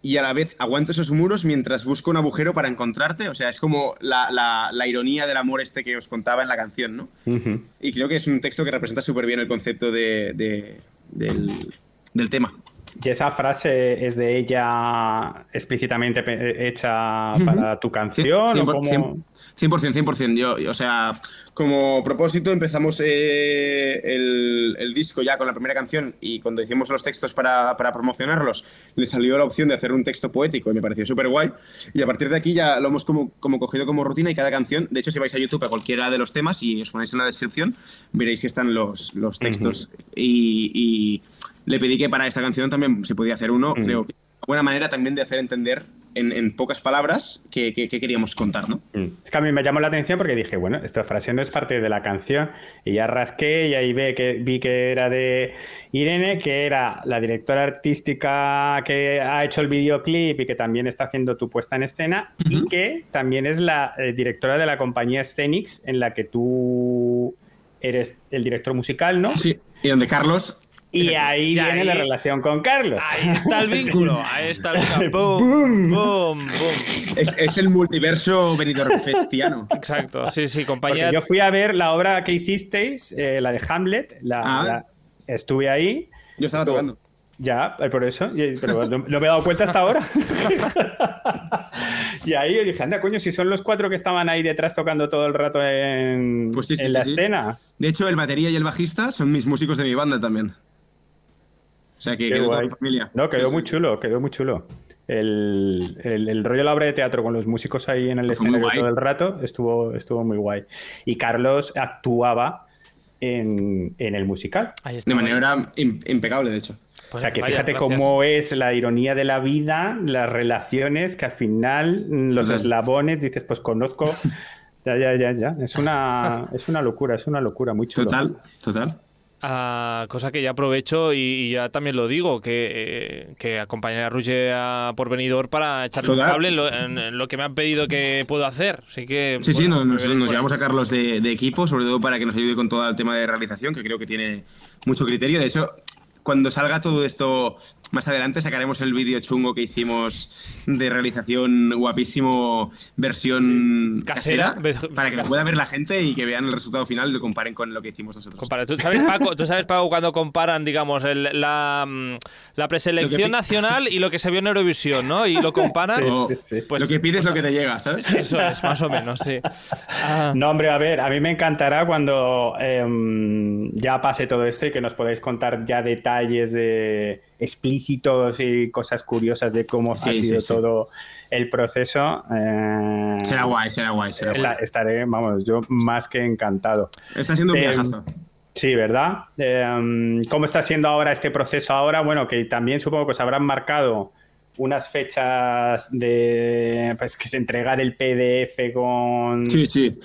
y a la vez aguanto esos muros mientras busco un agujero para encontrarte. O sea, es como la, la, la ironía del amor este que os contaba en la canción, ¿no? Uh -huh. Y creo que es un texto que representa súper bien el concepto de, de, del, del tema. Y esa frase es de ella explícitamente hecha para tu canción. 100%, ¿o cómo? 100%, 100%. Yo, o sea, como propósito empezamos eh, el, disco ya con la primera canción y cuando hicimos los textos para, promocionarlos, le salió la opción de hacer un texto poético y me pareció súper guay. Y a partir de aquí ya lo hemos como, como cogido como rutina y cada canción, de hecho si vais a YouTube a cualquiera de los temas y os ponéis en la descripción, veréis que están los, los textos. y, le pedí que para esta canción también se podía hacer uno, creo que buena manera también de hacer entender en, pocas palabras qué, queríamos contar, ¿no? Mm. Es que a mí me llamó la atención porque dije, bueno, esta frase no es parte de la canción y ya rasqué y ahí ve que, vi que era de Irene, que era la directora artística que ha hecho el videoclip y que también está haciendo tu puesta en escena y que también es la eh, directora de la compañía Scenics en la que tú eres el director musical, ¿no? Sí, y donde Carlos y ahí viene la relación con Carlos. Ahí está el vínculo. Ahí está el vínculo. ¡Boom! ¡Boom! Es, el multiverso festiano. Exacto, sí, sí, compañía. yo fui a ver la obra que hicisteis, eh, la de Hamlet. Ah. estuve ahí. Yo estaba tocando. Ya, eh, por eso. Pero no, me he dado cuenta hasta ahora. y ahí yo dije, anda, coño, si son los cuatro que estaban ahí detrás tocando todo el rato en, pues en la escena. De hecho, el batería y el bajista son mis músicos de mi banda también. O sea, que quedó toda la familia. No, quedó muy chulo, quedó muy chulo. El, el, rollo de la obra de teatro con los músicos ahí en el pues escenario todo el rato estuvo, estuvo muy guay. Y Carlos actuaba en, en el musical. De manera impecable, de hecho. o sea, que fíjate cómo es la ironía de la vida, las relaciones, que al final los eslabones dices, pues conozco. Ya, ya, ya, ya. Es una, es una locura, es una locura, muy chulo. Total, total. Ah, cosa que ya aprovecho y, ya también lo digo, que, eh, que acompañaré a Ruge a por venidor para echarle un cable en lo, que me han pedido que puedo hacer. Así que, sí, sí, nos, nos, llevamos a Carlos de, de, equipo, sobre todo para que nos ayude con todo el tema de realización, que creo que tiene mucho criterio. De hecho, cuando salga todo esto más adelante sacaremos el vídeo chungo que hicimos de realización guapísimo, versión casera, para que lo pueda ver la gente y que vean el resultado final y lo comparen con lo que hicimos nosotros. ¿Tú sabes, Paco, ¿tú sabes, Paco, cuando comparan, digamos, la, mm, la, preselección nacional y lo que se vio en Eurovisión, ¿no? Y lo comparan. Pues, lo que pides es lo que te llega, ¿sabes? Eso es, más o menos, sí. Ah. No, hombre, a ver, a mí me encantará cuando em, ya pase todo esto y que nos podáis contar ya detalles de explícitos y cosas curiosas de cómo ha sido todo el proceso. Eh, será guay, será guay, será guay. estaré, vamos, yo más que encantado. Está siendo un eh, viajazo. Sí, ¿verdad? Eh, ¿Cómo está siendo ahora este proceso ahora? Bueno, que también supongo que se habrán marcado unas fechas de pues que se entregar el PDF con sí sí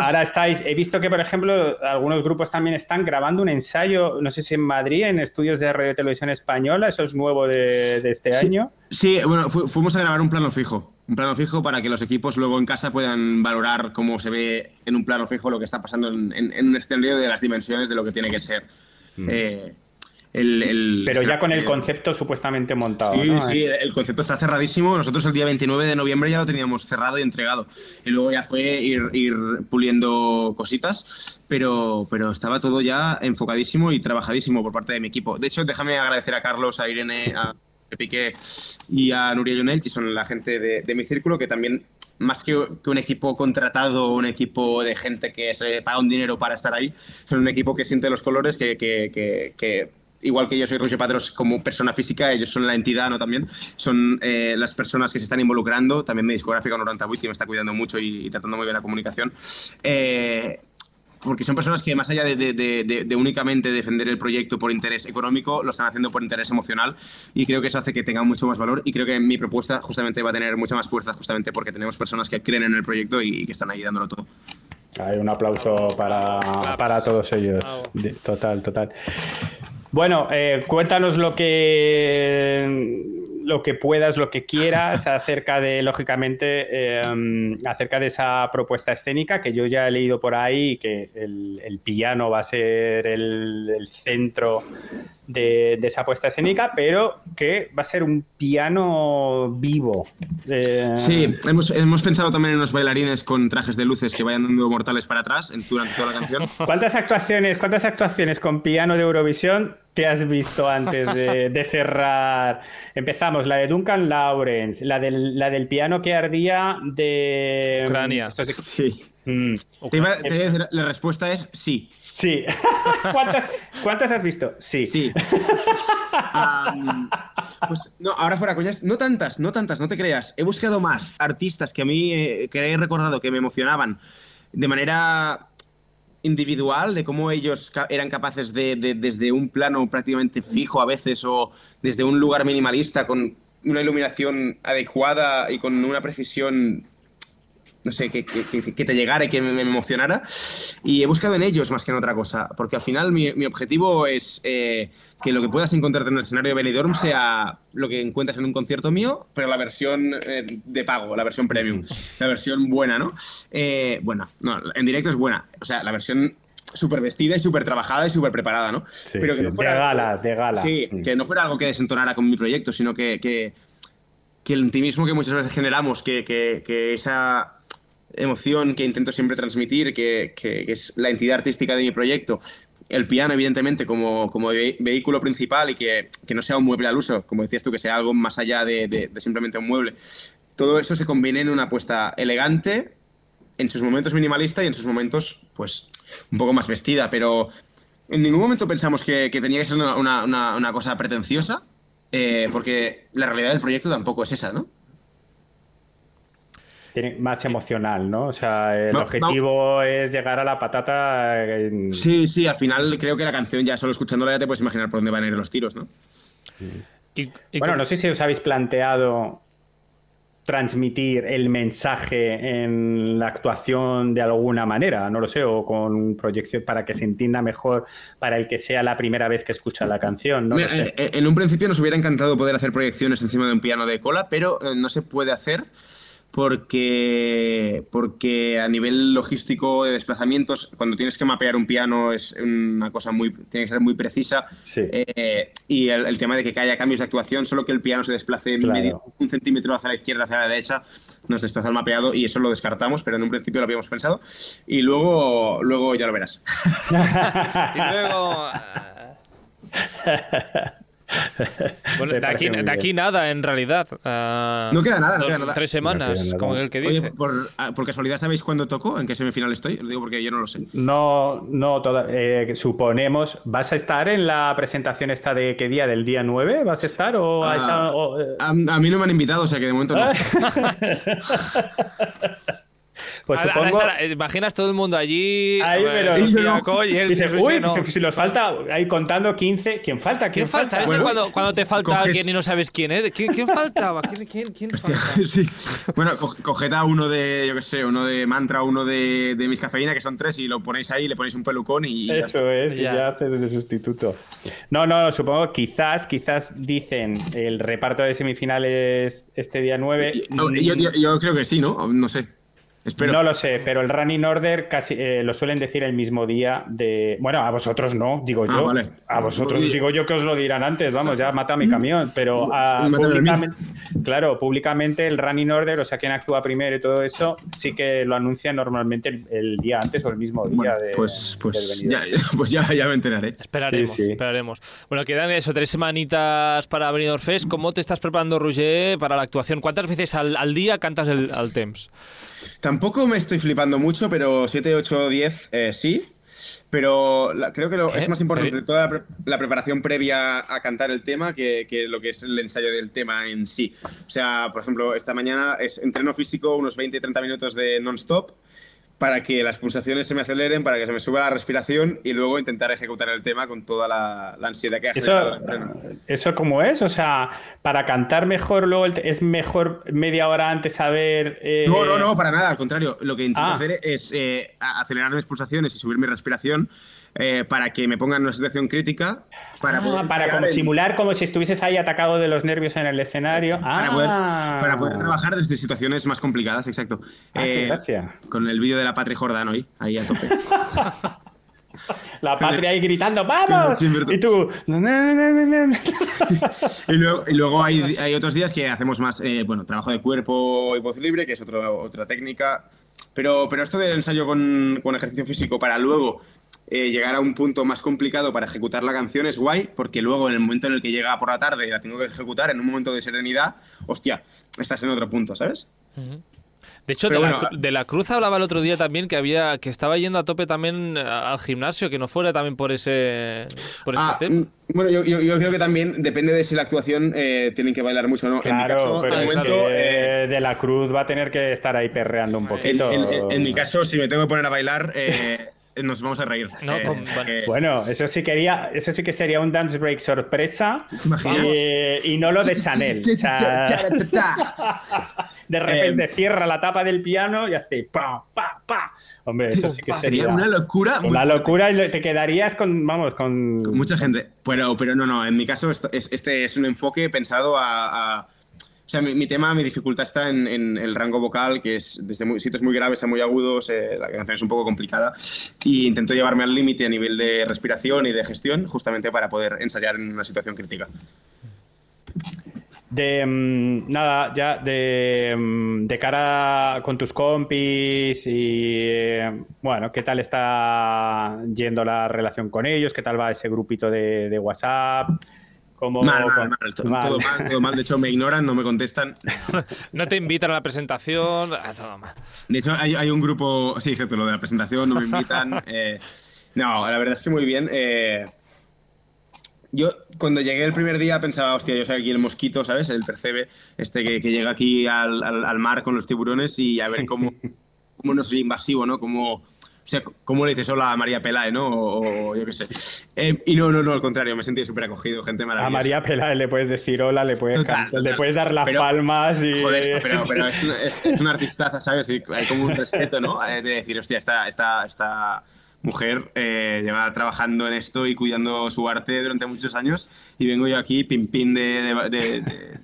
ahora estáis he visto que por ejemplo algunos grupos también están grabando un ensayo no sé si en Madrid en estudios de radio y televisión española eso es nuevo de, este año sí bueno fuimos a grabar un plano fijo un plano fijo para que los equipos luego en casa puedan valorar cómo se ve en un plano fijo lo que está pasando en, un escenario de las dimensiones de lo que tiene que ser mm. eh, pero ya con el concepto supuestamente montado. Sí, sí, el concepto está cerradísimo. Nosotros el día 29 de noviembre ya lo teníamos cerrado y entregado. Y luego ya fue ir, ir puliendo cositas, pero, pero estaba todo ya enfocadísimo y trabajadísimo por parte de mi equipo. De hecho, déjame agradecer a Carlos, a Irene, a Piqué y a Nuria Jonel, que son la gente de, mi círculo, que también más que, un equipo contratado, un equipo de gente que se paga un dinero para estar ahí, son un equipo que siente los colores, que, que, que igual que yo soy Roger Padros como persona física, ellos son la entidad, ¿no? También son eh, las personas que se están involucrando, también mi discográfica 98 me está cuidando mucho y, tratando muy bien la comunicación. Eh, porque son personas que más allá de, únicamente defender el proyecto por interés económico, lo están haciendo por interés emocional y creo que eso hace que tenga mucho más valor y creo que mi propuesta justamente va a tener mucha más fuerza justamente porque tenemos personas que creen en el proyecto y, que están ayudándolo todo. Hay un aplauso para, para todos ellos. Total, total. Bueno, eh, cuéntanos lo que lo que puedas, lo que quieras acerca de, lógicamente, em, acerca de esa propuesta escénica que yo ya he leído por ahí, que el, piano va a ser el, el centro de, esa puesta escénica, pero que va a ser un piano vivo. Eh, sí, hemos, hemos, pensado también en los bailarines con trajes de luces que vayan dando mortales para atrás durante toda la canción. ¿Cuántas actuaciones, cuántas actuaciones con piano de Eurovisión te has visto antes de, cerrar? Empezamos, la de Duncan Lawrence, la del, la del piano que ardía de... Ucrania. sí. Mm. Te iba, te iba a decir, la respuesta es sí. Sí. ¿Cuántas, ¿Cuántas has visto? Sí. Sí. Pues no, ahora fuera coñas, no tantas, no tantas, no te creas. He buscado más artistas que a mí eh, que he recordado que me emocionaban de manera individual, de cómo ellos ca- eran capaces de, de- desde un plano prácticamente fijo a veces o desde un lugar minimalista con una iluminación adecuada y con una precisión no sé, que, que- te llegara y que me, me emocionara. Y he buscado en ellos más que en otra cosa, porque al final mi, mi objetivo es eh, que lo que puedas encontrarte en el escenario de Benidorm sea lo que encuentras en un concierto mío, pero la versión eh, de pago, la versión premium, la versión buena, ¿no? Eh, buena, no, en directo es buena. O sea, la versión súper vestida y súper trabajada y súper preparada, ¿no? Sí, pero que sí, no de fuera gala, de gala. Sí, Mm. que no fuera algo que desentonara con mi proyecto, sino que, que, que el intimismo que muchas veces generamos, que, que- que esa emoción que intento siempre transmitir, que, que- es la entidad artística de mi proyecto, el piano, evidentemente, como, como ve- vehículo principal y que, que no sea un mueble al uso, como decías tú, que sea algo más allá de, de- simplemente un mueble. Todo eso se combina en una apuesta elegante, en sus momentos minimalista y en sus momentos, pues, un poco más vestida, pero en ningún momento pensamos que, que tenía que ser una, una- una- una cosa pretenciosa, eh, porque la realidad del proyecto tampoco es esa, ¿no? Tiene más emocional, ¿no? O sea, el No, objetivo es llegar a la patata. en- Sí, sí, al final creo que la canción ya solo escuchándola ya te puedes imaginar por dónde van a ir los tiros, ¿no? Y- y Bueno, no sé si os habéis planteado transmitir el mensaje en la actuación de alguna manera, no lo sé, o con proyección para que se entienda mejor para el que sea la primera vez que escucha la canción, no sé. En un principio nos hubiera encantado poder hacer proyecciones encima de un piano de cola, pero eh, no se puede hacer porque, porque a nivel logístico de desplazamientos, cuando tienes que mapear un piano es una cosa muy, tiene que ser muy precisa. Sí. Eh, y el, el tema de que haya cambios de actuación, solo que el piano se desplace Claro. medio- un centímetro hacia la izquierda, hacia la derecha, nos destroza el mapeado y eso lo descartamos, pero en un principio lo habíamos pensado. Y luego, luego ya lo verás. y luego. Bueno, de aquí, de nada, en realidad. Ah, No queda nada, no dos- queda nada. Tres semanas, No como el que dice. Oye, por, ah, por casualidad, ¿sabéis cuándo tocó? ¿En qué semifinal estoy? Lo digo porque yo no lo sé. No, no, toda- eh, suponemos. ¿Vas a estar en la presentación esta de qué día? ¿Del día 9? ¿Vas a estar? ¿O a Ah, esa- o, eh, A, a mí no me han invitado, o sea que de momento no. pues Ahora- estará- imaginas todo el mundo allí. Ahí, eh, pero- Sí, yo no. Y él, Dice, uy, no". si, si nos falta ahí contando 15, ¿quién falta? ¿Quién ¿Quién, falta? ¿Ves Bueno, cuando, cuando te falta coges- alguien y no sabes quién es? ¿Quién, quién faltaba? ¿Quién, quién, quién Hostia, falta? sí. Bueno, co- coged a uno de, yo qué sé, uno de Mantra, uno de, de Mis Cafeína, que son tres, y lo ponéis ahí, le ponéis un pelucón y... ya. Eso es, y Ya. ya haces de sustituto. No, no, supongo quizás, quizás dicen el reparto de semifinales este día 9. Y- no, yo, yo- yo creo que sí, ¿no? No sé. Espero. No lo sé, pero el running order casi eh, lo suelen decir el mismo día de. Bueno, a vosotros no, digo Ah, yo. vale. A vosotros digo yo que os lo dirán antes, vamos, ya mata mi camión. Pero ah, Sí, mátame a mí. públicamente, claro, públicamente el running order, o sea, quién actúa primero y todo eso, sí que lo anuncian normalmente el, el día antes o el mismo día Bueno, de. pues pues, ya, pues ya, ya me enteraré. Esperaremos, Sí, sí. esperaremos. Bueno, quedan eso, tres semanitas para Benidorm Fest. ¿Cómo te estás preparando, Roger, para la actuación? ¿Cuántas veces al, al día cantas el, al? Tampoco me estoy flipando mucho, pero 7, 8, 10 eh, sí. Pero la- creo que lo, ¿Eh? es más importante ¿Sí? toda la, pre- la preparación previa a cantar el tema que, que lo que es el ensayo del tema en sí. O sea, por ejemplo, esta mañana es entreno físico, unos 20-30 minutos de non-stop para que las pulsaciones se me aceleren, para que se me suba la respiración y luego intentar ejecutar el tema con toda la, la ansiedad que ha generado el Eso, entreno. ¿Eso cómo es? O sea, para cantar mejor luego el es mejor media hora antes saber. eh, No, no, no, para nada, al contrario. Lo que intento Ah. hacer es eh, acelerar mis pulsaciones y subir mi respiración eh, para que me pongan en una situación crítica para ah, poder, para sacar como el- simular como si estuvieses ahí atacado de los nervios en el escenario. para, poder, Ah. para poder trabajar desde situaciones más complicadas, exacto. Ah, Eh, gracia. con el vídeo de la Patria Jordán hoy, ahí a tope. La patria ahí gritando, ¡vamos! Y tú. Y luego, y luego hay, hay otros días que hacemos más, eh, bueno, trabajo de cuerpo y voz libre, que es otro- otra técnica. Pero, pero esto del ensayo con, con ejercicio físico para luego eh, llegar a un punto más complicado para ejecutar la canción es guay, porque luego en el momento en el que llega por la tarde y la tengo que ejecutar, en un momento de serenidad, hostia, estás en otro punto, ¿sabes? De hecho, de, la, de, la, Cruz hablaba el otro día también que había que estaba yendo a tope también al gimnasio, que no fuera también por ese, por ah, tema. Mm, bueno, yo, yo, creo que también depende de si la actuación eh, tienen que bailar mucho o no. Claro, en mi caso, pero momento, eh, de la Cruz va a tener que estar ahí perreando un poquito. En, mi caso, si me tengo que poner a bailar, eh, nos vamos a reír. Eh, bueno, eso sí quería, eso sí que sería un dance break sorpresa. Y, no lo de Chanel. de repente eh, cierra la tapa del piano y hace pa, pa, pa. Hombre, eso sí que sería, una locura. Una locura y te quedarías con, vamos, con... mucha gente. Pero, pero no, no. En mi caso, este es un enfoque pensado a o sea, mi, tema, mi dificultad está en, el rango vocal, que es desde sitios muy graves a muy agudos, eh, la canción es un poco complicada, y intento llevarme al límite a nivel de respiración y de gestión, justamente para poder ensayar en una situación crítica. De mm, nada, ya de, mm, de, cara con tus compis y eh, bueno, ¿qué tal está yendo la relación con ellos? ¿Qué tal va ese grupito de, de WhatsApp? Mal, mal, mal, todo, mal. todo mal, De hecho, me ignoran, no me contestan. no te invitan a la presentación, ah, todo mal. De hecho, hay, un grupo, sí, exacto, lo de la presentación, no me invitan. Eh, no, la verdad es que muy bien. Eh, yo cuando llegué el primer día pensaba, hostia, yo soy aquí el mosquito, ¿sabes? El percebe, este que, llega aquí al, al, mar con los tiburones y a ver cómo, cómo no soy invasivo, ¿no? Cómo, sea, ¿cómo le dices hola a María Pelae, no? O, yo qué sé. Eh, y no, no, no, al contrario, me sentí súper acogido, gente maravillosa. A María Pelae le puedes decir hola, le puedes, Le puedes dar las palmas y... Joder, pero, pero es, es, es, una artistaza, ¿sabes? Y hay como un respeto, ¿no? Eh, de decir, hostia, está... está, está mujer eh, lleva trabajando en esto y cuidando su arte durante muchos años y vengo yo aquí, pim pim de,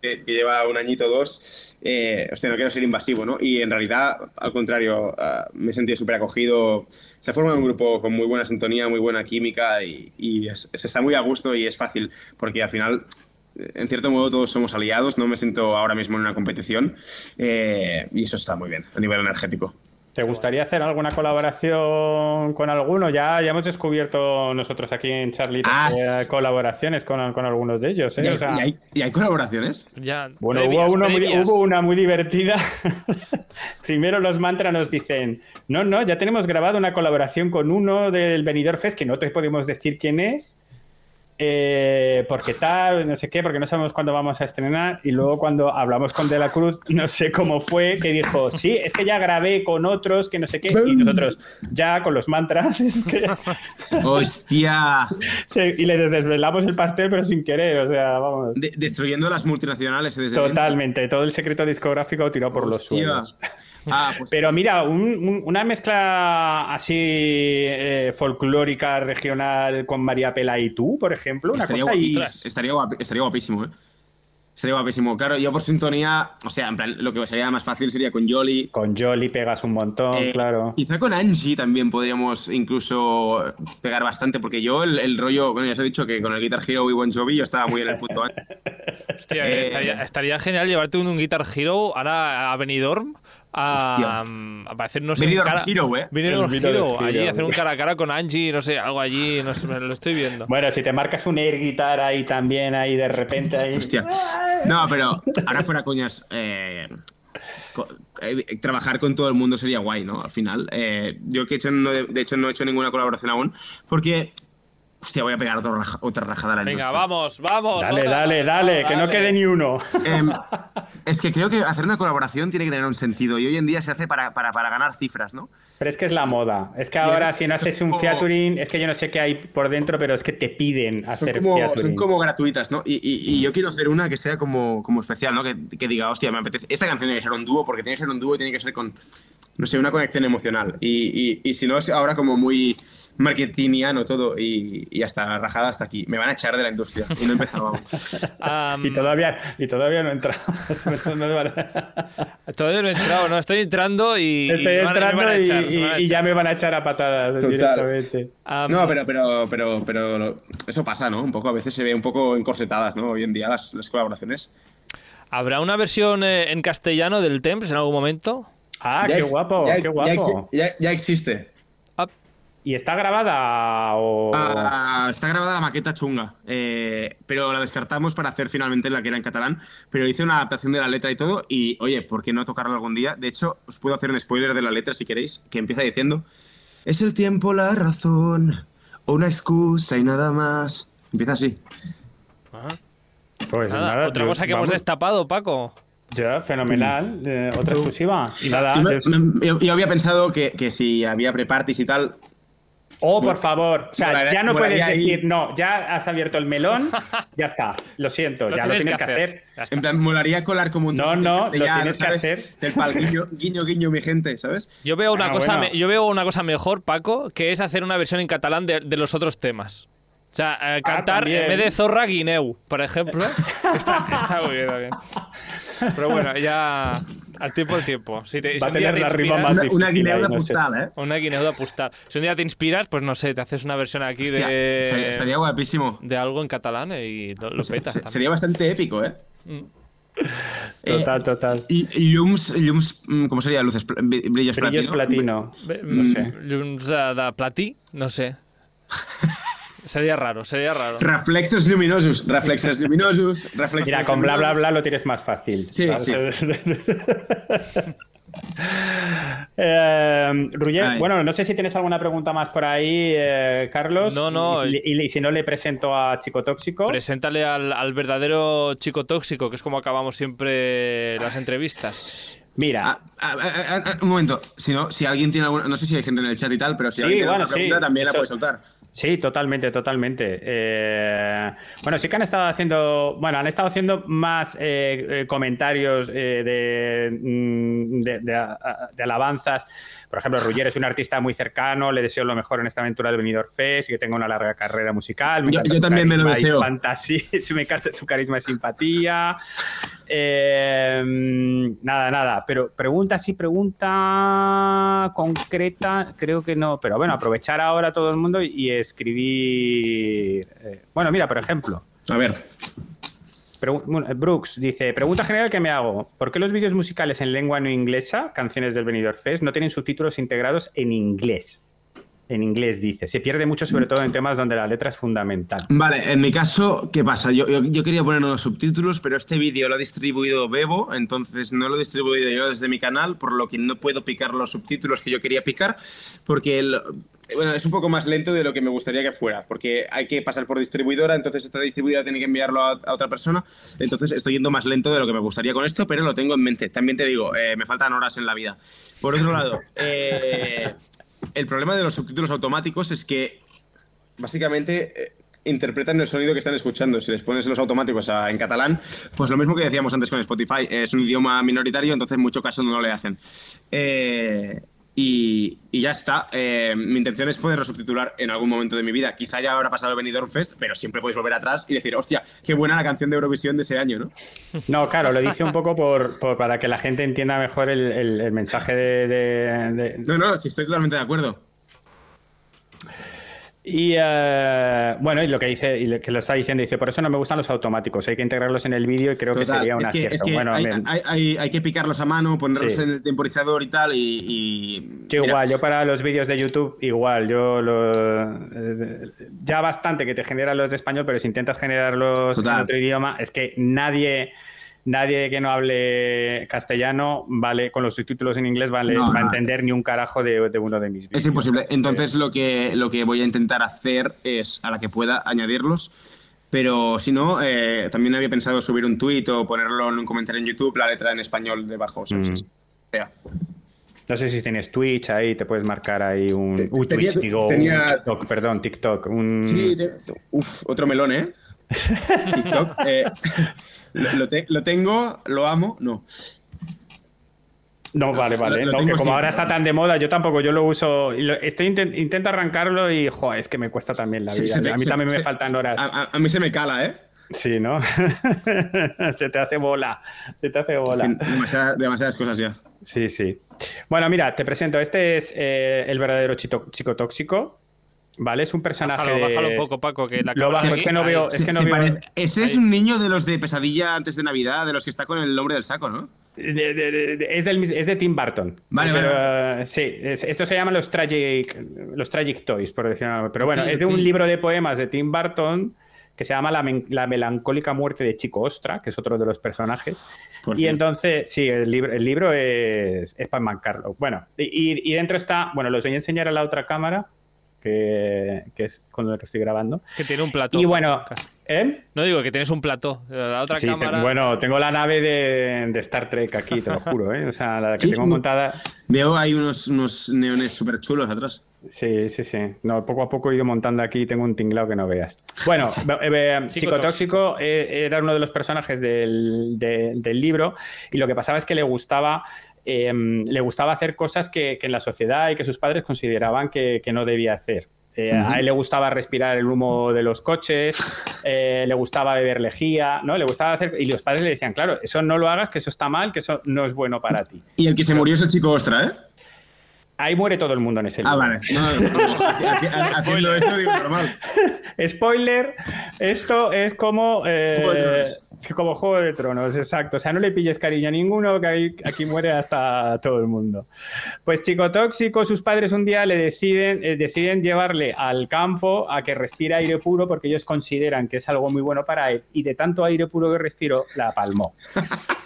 que lleva un añito o dos, eh, hostia, no quiero ser invasivo, ¿no? Y en realidad, al contrario, uh, me sentí súper acogido. Se ha formado un grupo con muy buena sintonía, muy buena química y, se está muy a gusto y es fácil porque al final en cierto modo todos somos aliados, no me siento ahora mismo en una competición eh, y eso está muy bien a nivel energético. ¿Te gustaría hacer alguna colaboración con alguno? Ya, ya hemos descubierto nosotros aquí en Charlie ah, eh, colaboraciones con, con, algunos de ellos. ¿eh? ¿Y, hay, colaboraciones? Ya, bueno, hubo, hubo, una muy divertida. Primero los mantras nos dicen, no, no, ya tenemos grabado una colaboración con uno del Benidorm Fest, que no te podemos decir quién es, eh, porque tal, no sé qué, porque no sabemos cuándo vamos a estrenar. Y luego cuando hablamos con De la Cruz, no sé cómo fue, que dijo, sí, es que ya grabé con otros, que no sé qué, y nosotros ya con los mantras. Es que... ¡Hostia! y le desvelamos el pastel, pero sin querer, o sea, vamos. destruyendo las multinacionales. Desde Totalmente, todo el secreto discográfico tirado por los suelos. Ah, pues Pero mira, una mezcla así eh, folclórica, regional con María Pela y tú, por ejemplo, una estaría, cosa estaría, estaría guapísimo, ¿eh? Sería guapísimo. Claro, yo por sintonía, o sea, en plan, lo que sería más fácil sería con Jolly. Con Jolly pegas un montón, eh, claro. Quizá con Angie también podríamos incluso pegar bastante, porque yo el, rollo, bueno, ya os he dicho que con el Guitar Hero y Bon Jovi yo estaba muy en el punto. Hostia, eh, estaría, genial llevarte un, Guitar Hero ahora a Benidorm a, a parecer, no sé. Benidorm Hero, eh. Benidorm Hero, allí hacer un cara a cara con Angie, no sé, algo allí, no sé, me lo estoy viendo. Bueno, si te marcas un air guitar ahí también, ahí de repente ahí. Hostia. No, pero ahora fuera coñas. Eh, eh, trabajar con todo el mundo sería guay, ¿no? Al final. Eh, yo que he hecho, de hecho no he hecho ninguna colaboración aún, porque Hostia, voy a pegar otra rajada a la Venga, vamos, vamos. Dale, dale, dale, que no quede ni uno. Em, es que creo que hacer una colaboración tiene que tener un sentido y hoy en día se hace para, para, para ganar cifras, ¿no? Pero es que es la moda. Es que ahora si no haces un featuring, es que yo no sé qué hay por dentro, pero es que te piden hacer son como, Son como gratuitas, ¿no? Y, y, yo quiero hacer una que sea como, como especial, ¿no? Que, que, diga, hostia, me apetece. Esta canción tiene que ser un dúo porque tiene que ser un dúo y tiene que ser con, no sé, una conexión emocional. Y, y si no, es ahora como muy marketingiano todo y, y, hasta rajada hasta aquí. Me van a echar de la industria y no he empezado y, todavía, y todavía no he entrado. todavía no he entrado, no, estoy entrando y. Estoy entrando y, ya me van a colaboraciones. a patadas directamente. no, pero, pero, pero, pero eso pasa, ¿no? Un poco, a veces se ve un poco encorsetadas, ¿no? Hoy en día las, las colaboraciones. ¿Habrá una versión eh, en castellano del Temps en algún momento? Ah, qué guapo, qué guapo. Ya, ya, existe. ¿Y está grabada o...? Ah, está grabada la maqueta chunga, eh, pero la descartamos para hacer finalmente la que era en catalán, pero hice una adaptación de la letra y todo, y oye, ¿por qué no tocarla algún día? De hecho, os puedo hacer un spoiler de la letra si queréis, que empieza diciendo, es el tiempo la razón, o una excusa y nada más. Empieza así. Ah, Pues nada, nada, otra yo- cosa que hemos destapado, Paco. Ya, fenomenal. eh, otra exclusiva. Y nada, Yo, me- es- me- yo- yo había pensado que, que si había pre-parties y tal, Oh, por favor. O sea, ya no puedes decir, no, ya has abierto el melón, ya está. Lo siento, ya lo tienes que hacer. En plan, molaría colar como un No, no, lo tienes que ¿sabes? hacer. Del pal, guiño, guiño, guiño, mi gente, ¿sabes? Yo veo una Ah, cosa, bueno. me- yo veo una cosa mejor, Paco, que es hacer una versión en catalán de, de los otros temas. O sea, eh, cantar Ah, en vez de zorra guineu, por ejemplo. está, está muy bien también. Pero bueno, ya al tiempo al tiempo. Si te, si Va a un día tener te la rima más Una, difícil una ahí, guineuda no sé. postal, ¿eh? Una guineu de postal. Si un día te inspiras, pues no sé, te haces una versión aquí Hostia, de, estaría, estaría guapísimo. de algo en catalán y lo, lo petas. Se-. Sería bastante épico, ¿eh? Total, total. Y y llums, llums, mm, ¿cómo sería? Luces, brillos, Brillos platino. platino. No mm, sé. llums eh, de platí, no sé. sería raro, sería raro. Reflexos luminosos, reflexos luminosos, reflexos Mira, con bla bla bla lo tienes más fácil. Sí, ¿sabes? Eh, Ruller, Ay. bueno, no sé si tienes alguna pregunta más por ahí, eh, Carlos. No, no. Y, y- y si no, le presento a Chico Tóxico. Preséntale al, al verdadero chico tóxico, que es como acabamos siempre las entrevistas. Mira, Ah, ah, ah, un momento, si no, si alguien tiene alguna, no sé si hay gente en el chat y tal, pero si Sí, alguien tiene bueno, alguna pregunta sí. también la puede soltar. Sí, totalmente, totalmente. Eh, bueno, sí que han estado haciendo, bueno, han estado haciendo más eh, eh, comentarios eh, mm, de, de- de alabanzas. Por ejemplo, Ruggier es un artista muy cercano, le deseo lo mejor en esta aventura del Benidorm Fest y que tenga una larga carrera musical. Me Yo- también me lo deseo. fantasía, me encanta su carisma y simpatía. Eh, nada, nada, pero pregunta sí, pregunta concreta, creo que no, pero bueno, aprovechar ahora todo el mundo y escribir. eh, bueno, mira, por ejemplo, A ver, Brooks dice: Pregunta general que me hago: ¿por qué los vídeos musicales en lengua no inglesa, canciones del Benidorm Fest, no tienen subtítulos integrados en inglés? En inglés dice. Se pierde mucho, sobre todo en temas donde la letra es fundamental. vale, en mi caso, ¿qué pasa? Yo, yo, yo quería poner unos subtítulos, pero este vídeo lo ha distribuido Bebo, entonces no lo he distribuido yo desde mi canal, por lo que no puedo picar los subtítulos que yo quería picar, porque el- bueno, es un poco más lento de lo que me gustaría que fuera, porque hay que pasar por distribuidora, entonces esta distribuidora tiene que enviarlo a, a otra persona, entonces estoy yendo más lento de lo que me gustaría con esto, pero lo tengo en mente. También te digo, eh, me faltan horas en la vida. Por otro lado, eh, el problema de los subtítulos automáticos es que básicamente eh, interpretan el sonido que están escuchando. Si les pones los automáticos a- en catalán, pues lo mismo que decíamos antes con Spotify, es un idioma minoritario, entonces mucho caso no le hacen. Eh, y, y ya está. Eh, mi intención es poderlo subtitular en algún momento de mi vida. Quizá ya habrá pasado el Benidorm Fest, pero siempre podéis volver atrás y decir, hostia, qué buena la canción de Eurovisión de ese año, ¿no? No, claro, lo dice un poco por, por- para que la gente entienda mejor el, el- el mensaje de, de- de- No, no, sí estoy totalmente de acuerdo. Y eh, bueno, y lo que dice, y lo que lo está diciendo, dice, por eso no me gustan los automáticos, hay que integrarlos en el vídeo y creo que sería un es que, acierto. es que bueno, hay, hay- hay- hay que picarlos a mano, ponerlos Sí. en el temporizador y tal, y... y- yo igual, yo para los vídeos de YouTube, igual, yo lo, eh, ya bastante que te generan los de español, pero si intentas generarlos Total. en otro idioma, es que nadie, nadie que no hable castellano vale, con los subtítulos en inglés vale, No, va a no. entender ni un carajo de, de uno de mis vídeos. Es imposible. Entonces lo que, lo que voy a intentar hacer es, a la que pueda, añadirlos. Pero si no, eh, también había pensado subir un tuit o ponerlo en un comentario en YouTube, la letra en español debajo. Mm. O sea, No sé si tienes Twitch ahí, te puedes marcar ahí un. Te- Uy, tenía- Twitch, digo, un tenía- TikTok, perdón, TikTok. Un... Sí, te- uf, otro melón, ¿eh? TikTok. eh, lo, lo te- lo tengo, lo amo, no. No, vale, vale. lo no, tengo que como ahora está tan de moda, yo tampoco, yo lo uso. y lo- estoy inten- intento arrancarlo y, joder, es que me cuesta también la vida. me- a mí se- también me se- faltan horas. A, mí se me cala, ¿eh? Sí, ¿no? se te hace bola. Se te hace En bola. fin, demasiadas, demasiadas cosas ya. Sí, sí. Bueno, mira, te presento. Este es eh, el verdadero chito- chico tóxico. ¿Vale? Es un personaje. Bájalo, de- bájalo un poco, Paco, que la Lo cámara- bajo, es que no Ahí. veo. Es Se- que no se veo. parece- ese es un niño de los de pesadilla antes de Navidad, de los que está con el hombre del saco, ¿no? es, de Tim Burton. Vale, vale. sí, esto se llama los tragic, los tragic Toys, por decirlo Pero bueno, es de un libro de poemas de Tim Burton que se llama la, melancólica muerte de Chico Ostra, que es otro de los personajes. y entonces, sí, el libro, el libro es, es para mancarlo. Bueno, y, y, dentro está, bueno, los voy a enseñar a la otra cámara, que, es con el que estoy grabando. Que tiene un plató. Y bueno, ¿eh? No digo que tienes un plató. La otra cámara... bueno, tengo la nave de, de, Star Trek aquí, te lo juro, ¿eh? O sea, la que tengo montada. Veo ahí unos, unos neones súper chulos atrás. Sí, sí, sí. No, poco a poco he ido montando aquí tengo un tinglado que no veas. Bueno, eh, Psicotóxico eh, era uno de los personajes del, del libro y lo que pasaba es que le gustaba Em, le gustaba hacer cosas que, en la sociedad y que sus padres consideraban que, no debía hacer. Eh, a él le gustaba respirar el humo de los coches, eh, le gustaba beber lejía, ¿no? Le gustaba hacer. Y los padres le decían, claro, eso no lo hagas, que eso está mal, que eso no es bueno para ti. Y el que se murió es el chico Ostra, ¿eh? Ahí muere todo el mundo en ese Ah, vale. haciendo eso digo normal. Spoiler, esto es como, eh, como Juego de Tronos, exacto. O sea, no le pilles cariño a ninguno, que aquí muere hasta todo el mundo. Pues chico tóxico, sus padres un día le deciden, eh, deciden llevarle al campo a que respire aire puro porque ellos consideran que es algo muy bueno para él. Y de tanto aire puro que respiró, la palmó.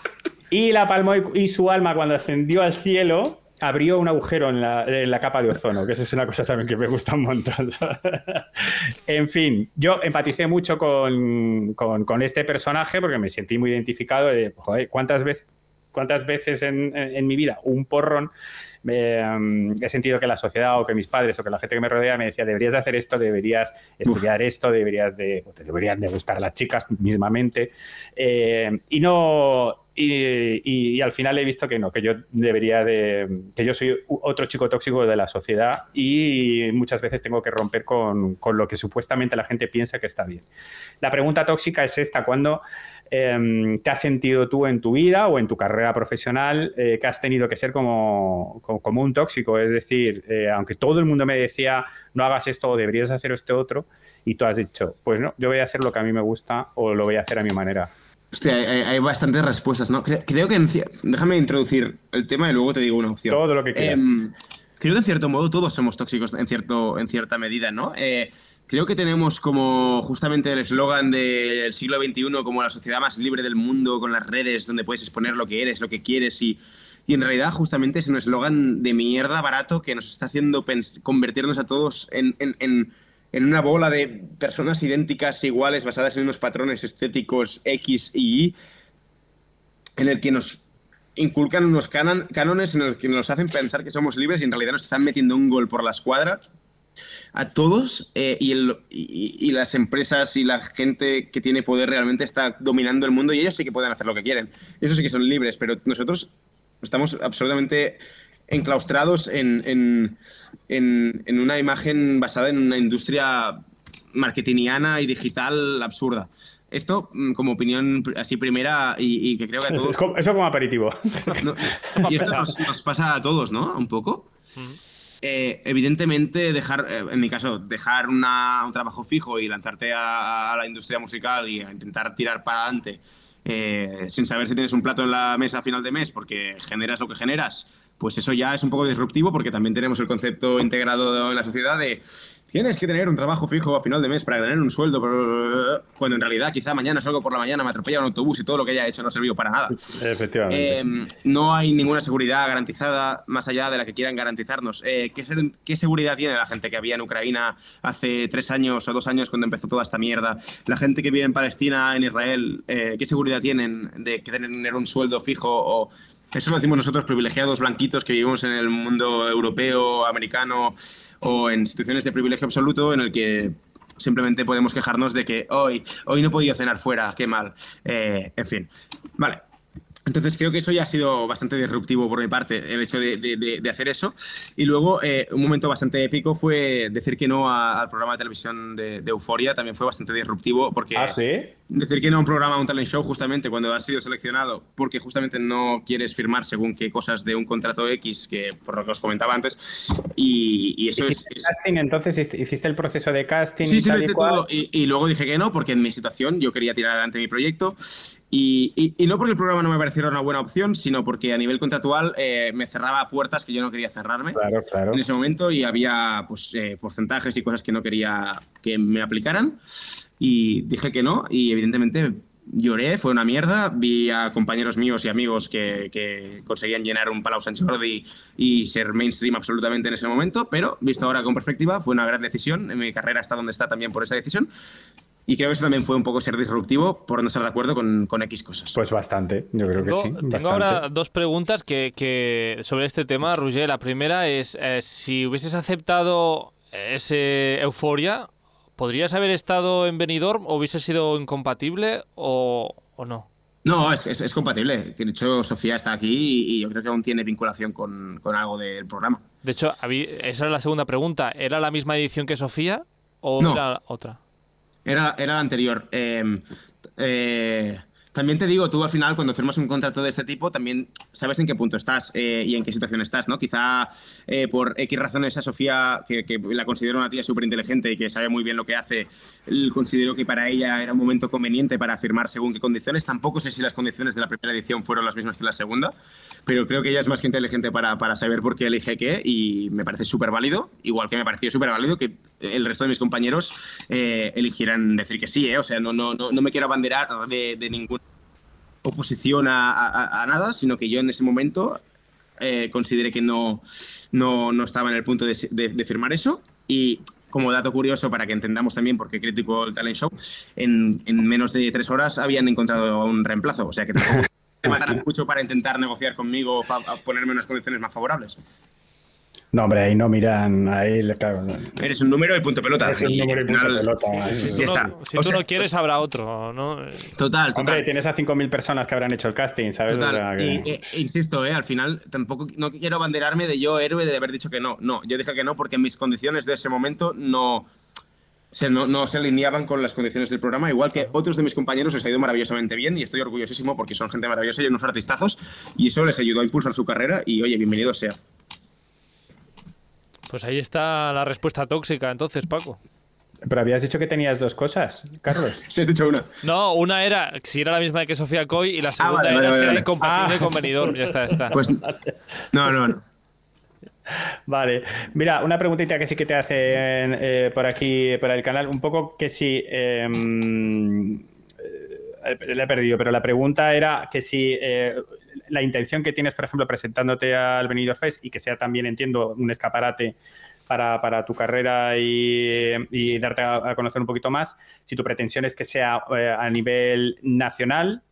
Y la palmó y su alma cuando ascendió al cielo abrió un agujero en la, capa de ozono, que eso es una cosa también que me gusta un montón. en fin, yo empaticé mucho con, este personaje porque me sentí muy identificado de, joder, ¿cuántas veces, cuántas veces en, mi vida un porrón mm, he sentido que la sociedad o que mis padres o que la gente que me rodea me decía deberías de hacer esto, deberías estudiar esto, deberías de, te deberían de gustar las chicas mismamente. Eh, y no y, al final he visto que no, que yo debería de. que yo soy otro chico tóxico de la sociedad y muchas veces tengo que romper con, lo que supuestamente la gente piensa que está bien. La pregunta tóxica es esta: ¿cuándo em, te has sentido tú en tu vida o en tu carrera profesional eh, que has tenido que ser como, como, un tóxico? Es decir, eh, aunque todo el mundo me decía no hagas esto o deberías hacer este otro, y tú has dicho, pues no, yo voy a hacer lo que a mí me gusta o lo voy a hacer a mi manera. Hostia, hay, bastantes respuestas, ¿no? Creo, que Déjame introducir el tema y luego te digo una opción. Todo lo que quieras. Em, creo que en cierto modo todos somos tóxicos en, cierto, en cierta medida, ¿no? Eh, creo que tenemos como justamente el eslogan del siglo XXI como la sociedad más libre del mundo con las redes donde puedes exponer lo que eres, lo que quieres y, y en realidad justamente es un eslogan de mierda barato que nos está haciendo convertirnos a todos en en una bola de personas idénticas, iguales, basadas en unos patrones estéticos X y Y, en el que nos inculcan unos cánones en los que nos hacen pensar que somos libres y en realidad nos están metiendo un gol por la escuadra a todos eh, y, y, las empresas y la gente que tiene poder realmente está dominando el mundo y ellos sí que pueden hacer lo que quieren. Eso sí que son libres, pero nosotros estamos absolutamente enclaustrados en, una imagen basada en una industria marketingiana y digital absurda. Esto, mm, como opinión así primera, y, que creo que a todos. Eso como aperitivo. y esto nos, pasa a todos, ¿no? Un poco. Eh, evidentemente, dejar, eh, en mi caso, dejar un trabajo fijo y lanzarte a, la industria musical y a intentar tirar para adelante eh, sin saber si tienes un plato en la mesa a final de mes porque generas lo que generas pues eso ya es un poco disruptivo porque también tenemos el concepto integrado en la sociedad de tienes que tener un trabajo fijo a final de mes para tener un sueldo, cuando en realidad quizá mañana salgo por la mañana, me atropella un autobús y todo lo que haya hecho no ha servido para nada. Efectivamente. Em, no hay ninguna seguridad garantizada más allá de la que quieran garantizarnos. Eh, ¿qué, seguridad tiene la gente que había en Ucrania hace tres años o dos años cuando empezó toda esta mierda? La gente que vive en Palestina, en Israel, eh, ¿qué seguridad tienen de que tener un sueldo fijo o eso lo decimos nosotros privilegiados blanquitos que vivimos en el mundo europeo, americano o en situaciones de privilegio absoluto en el que simplemente podemos quejarnos de que hoy, hoy no he podido cenar fuera, qué mal. Eh, en fin, vale. Entonces creo que eso ya ha sido bastante disruptivo por mi parte, el hecho de, hacer eso. Y luego eh, un momento bastante épico fue decir que no al programa de televisión de, Euforia, también fue bastante disruptivo porque... ¿Ah, sí? Decir que no a un programa, un talent show, justamente cuando has sido seleccionado, porque justamente no quieres firmar según qué cosas de un contrato X, que por lo que os comentaba antes, y, eso es, casting, entonces hiciste el proceso de casting. Sí, sí, lo hice todo, y, luego dije que no, porque en mi situación yo quería tirar adelante mi proyecto, y, no porque el programa no me pareciera una buena opción, sino porque a nivel contractual eh, me cerraba puertas que yo no quería cerrarme claro, claro. en ese momento, y había pues, eh, porcentajes y cosas que no quería que me aplicaran y dije que no y evidentemente lloré, fue una mierda. Vi a compañeros míos y amigos que, conseguían llenar un Palau Sant Jordi y ser mainstream absolutamente en ese momento, pero visto ahora con perspectiva, fue una gran decisión. Mi carrera está donde está también por esa decisión. Y creo que eso también fue un poco ser disruptivo por no estar de acuerdo con, con X cosas. Pues bastante, yo creo que sí. Tengo ahora dos preguntas que, sobre este tema, Roger. La primera es, eh, si hubieses aceptado ese euforia, ¿podrías haber estado en Benidorm o hubiese sido incompatible o, no? No, es, es, compatible. De hecho, Sofía está aquí y, yo creo que aún tiene vinculación con, algo del programa. De hecho, esa era la segunda pregunta. ¿Era la misma edición que Sofía o era otra? Era, era la anterior. eh, eh también te digo, tú al final cuando firmas un contrato de este tipo, también sabes en qué punto estás eh, y en qué situación estás, ¿no? Quizá eh, por X razones a Sofía, que, la considero una tía súper inteligente y que sabe muy bien lo que hace, considero que para ella era un momento conveniente para firmar según qué condiciones. Tampoco sé si las condiciones de la primera edición fueron las mismas que la segunda, pero creo que ella es más que inteligente para, para saber por qué elige qué y me parece súper válido, igual que me pareció súper válido que el resto de mis compañeros eh, eligieran decir que sí, ¿eh? O sea, no, no, no, no me quiero abanderar de, de ningún oposición a, nada, sino que yo en ese momento eh, consideré que no, no, no, estaba en el punto de, firmar eso. Y como dato curioso, para que entendamos también por qué critico el talent show, en, en menos de tres horas habían encontrado un reemplazo. O sea que tampoco me matarán mucho para intentar negociar conmigo o ponerme unas condiciones más favorables. No, hombre, ahí no miran, ahí claro. Eres un número de punto pelota. Eres un número de punto pelota. Si, tú, no, si tú no quieres, habrá otro, ¿no? Total, total. Hombre, tienes a 5.000 personas que habrán hecho el casting, ¿sabes? Total. y, eh, insisto, eh, al final tampoco no quiero abanderarme de yo héroe de haber dicho que no. No, yo dije que no porque mis condiciones de ese momento no... Se, no, no, se alineaban con las condiciones del programa, igual que otros de mis compañeros les ha ido maravillosamente bien y estoy orgullosísimo porque son gente maravillosa y unos artistazos y eso les ayudó a impulsar su carrera y oye, bienvenido sea. Pues ahí está la respuesta tóxica, entonces, Paco. Pero habías dicho que tenías dos cosas, Carlos. sí, has dicho una. No, una era si era la misma que Sofía Coy y la ah, segunda era si era incompatible con Benidorm. Ya está, ya está. Pues no, no, no. Vale, mira, una preguntita que sí que te hacen eh, por aquí, por el canal, un poco que si em, eh, le he perdido, pero la pregunta era que si eh, la intención que tienes, por ejemplo, presentándote al Benidorm Fest y que sea también, entiendo, un escaparate para, tu carrera y, darte a, conocer un poquito más, si tu pretensión es que sea eh, a nivel nacional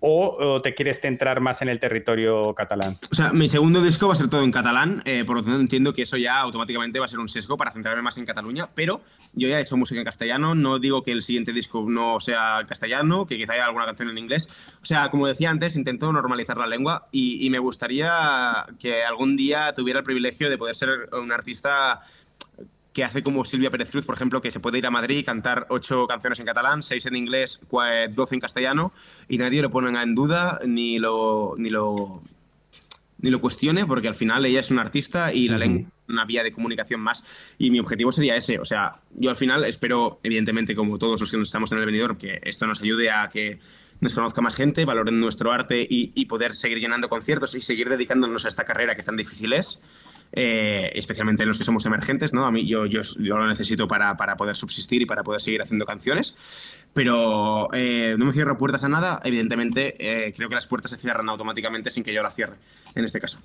o, te quieres centrar más en el territorio catalán? O sea, mi segundo disco va a ser todo en catalán, eh, por lo tanto entiendo que eso ya automáticamente va a ser un sesgo para centrarme más en Cataluña, pero yo ya he hecho música en castellano, no digo que el siguiente disco no sea castellano, que quizá haya alguna canción en inglés. O sea, como decía antes, intento normalizar la lengua y, y me gustaría que algún día tuviera el privilegio de poder ser un artista que hace como Silvia Pérez Cruz, por ejemplo, que se puede ir a Madrid y cantar ocho canciones en catalán, seis en inglés, doce en castellano, y nadie lo pone en duda ni lo, ni lo, ni lo cuestione, porque al final ella es una artista y la lengua una vía de comunicación más. Y mi objetivo sería ese. O sea, yo al final espero, evidentemente, como todos los que nos estamos en el venidor, que esto nos ayude a que nos conozca más gente, valoren nuestro arte y, y poder seguir llenando conciertos y seguir dedicándonos a esta carrera que tan difícil es. Eh, especialmente en los que somos emergentes, ¿no? A mí yo, yo, lo necesito para, para, poder subsistir y para poder seguir haciendo canciones, pero eh, no me cierro puertas a nada, evidentemente eh, creo que las puertas se cierran automáticamente sin que yo las cierre, en este caso.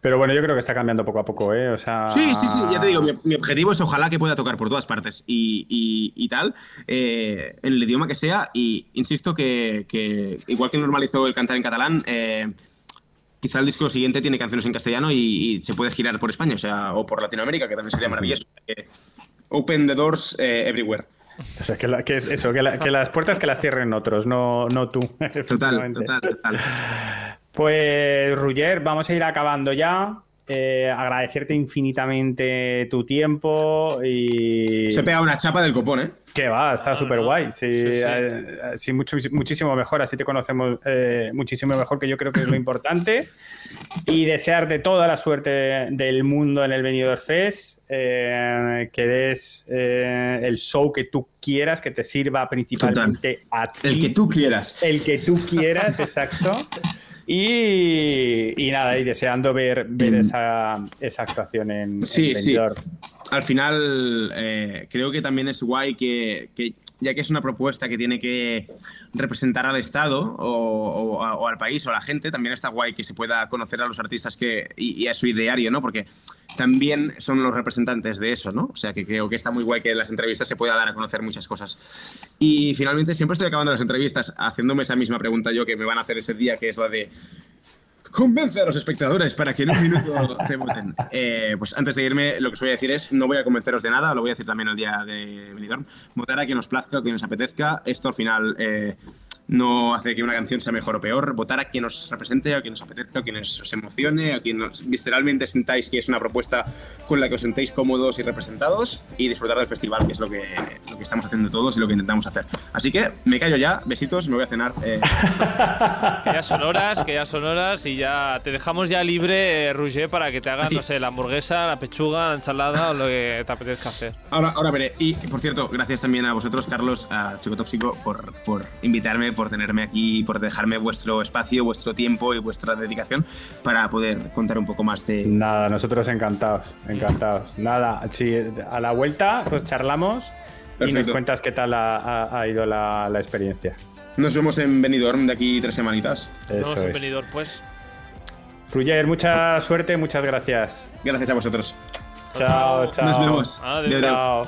Pero bueno, yo creo que está cambiando poco a poco, ¿eh? O sea... Sí, sí, sí, ya te digo, mi, objetivo es ojalá que pueda tocar por todas partes y, y, tal, en el idioma que sea, y insisto que, que, igual que normalizó el cantar en catalán, quizá el disco siguiente tiene canciones en castellano y, se puede girar por España, o sea, o por Latinoamérica, que también sería maravilloso. open the doors eh, everywhere. O sea, que, eso, que, las puertas que las cierren otros, no, no tú. Total, total, total. Pues, Ruger, vamos a ir acabando ya. eh, agradecerte infinitamente tu tiempo y... Se pega una chapa del copón, ¿eh? Que va, está No, súper no. guay. Sí, Sí, sí. sí, mucho- muchísimo mejor. Así te conocemos eh, muchísimo mejor, que yo creo que es lo importante. Y desearte toda la suerte del mundo en el Benidorm Fest. eh, que des eh, el show que tú quieras, que te sirva principalmente a ti. El que tú quieras. El que tú quieras, exacto. Y, y nada, y deseando ver, ver esa, esa actuación en, Sí, en sí. Al final, eh, creo que también es guay que, que, ya que es una propuesta que tiene que representar al Estado o, al país o a la gente, también está guay que se pueda conocer a los artistas que, y, y a su ideario, ¿no? Porque también son los representantes de eso, ¿no? O sea, que creo que está muy guay que en las entrevistas se pueda dar a conocer muchas cosas. Y finalmente, siempre estoy acabando las entrevistas haciéndome esa misma pregunta yo que me van a hacer ese día, que es la de Convence a los espectadores para que en un minuto te voten. Eh, pues antes de irme, lo que os voy a decir es, no voy a convenceros de nada, lo voy a decir también el día de Benidorm. Votar a quien os plazca o quien os apetezca. Esto al final eh, no hace que una canción sea mejor o peor. Votar a quien os represente, a quien os apetezca, a quien os, os emocione, a quien os- visceralmente sintáis que es una propuesta con la que os sentéis cómodos y representados y disfrutar del festival, que es lo que, lo que estamos haciendo todos y lo que intentamos hacer. Así que me callo ya, besitos, me voy a cenar. eh, Que ya son horas, que ya son horas y ya te dejamos ya libre, eh, Roger, para que te hagas, Así. no sé, la hamburguesa, la pechuga, la ensalada o lo que te apetezca hacer. Ahora, ahora veré. Y por cierto, gracias también a vosotros, Carlos, a Chico Tóxico, por, por invitarme, por tenerme aquí, por dejarme vuestro espacio, vuestro tiempo y vuestra dedicación para poder contar un poco más de. Nada, nosotros encantados, encantados. Nada, si a la vuelta pues charlamos y nos Perfecto. cuentas qué tal ha, ha- ha ido la, la experiencia. Nos vemos en Benidorm de aquí tres semanitas. Nos vemos en. Benidorm, pues. Ruger, mucha suerte, muchas gracias. Gracias a vosotros. Chao, chao. Nos vemos. Adéu. Chao.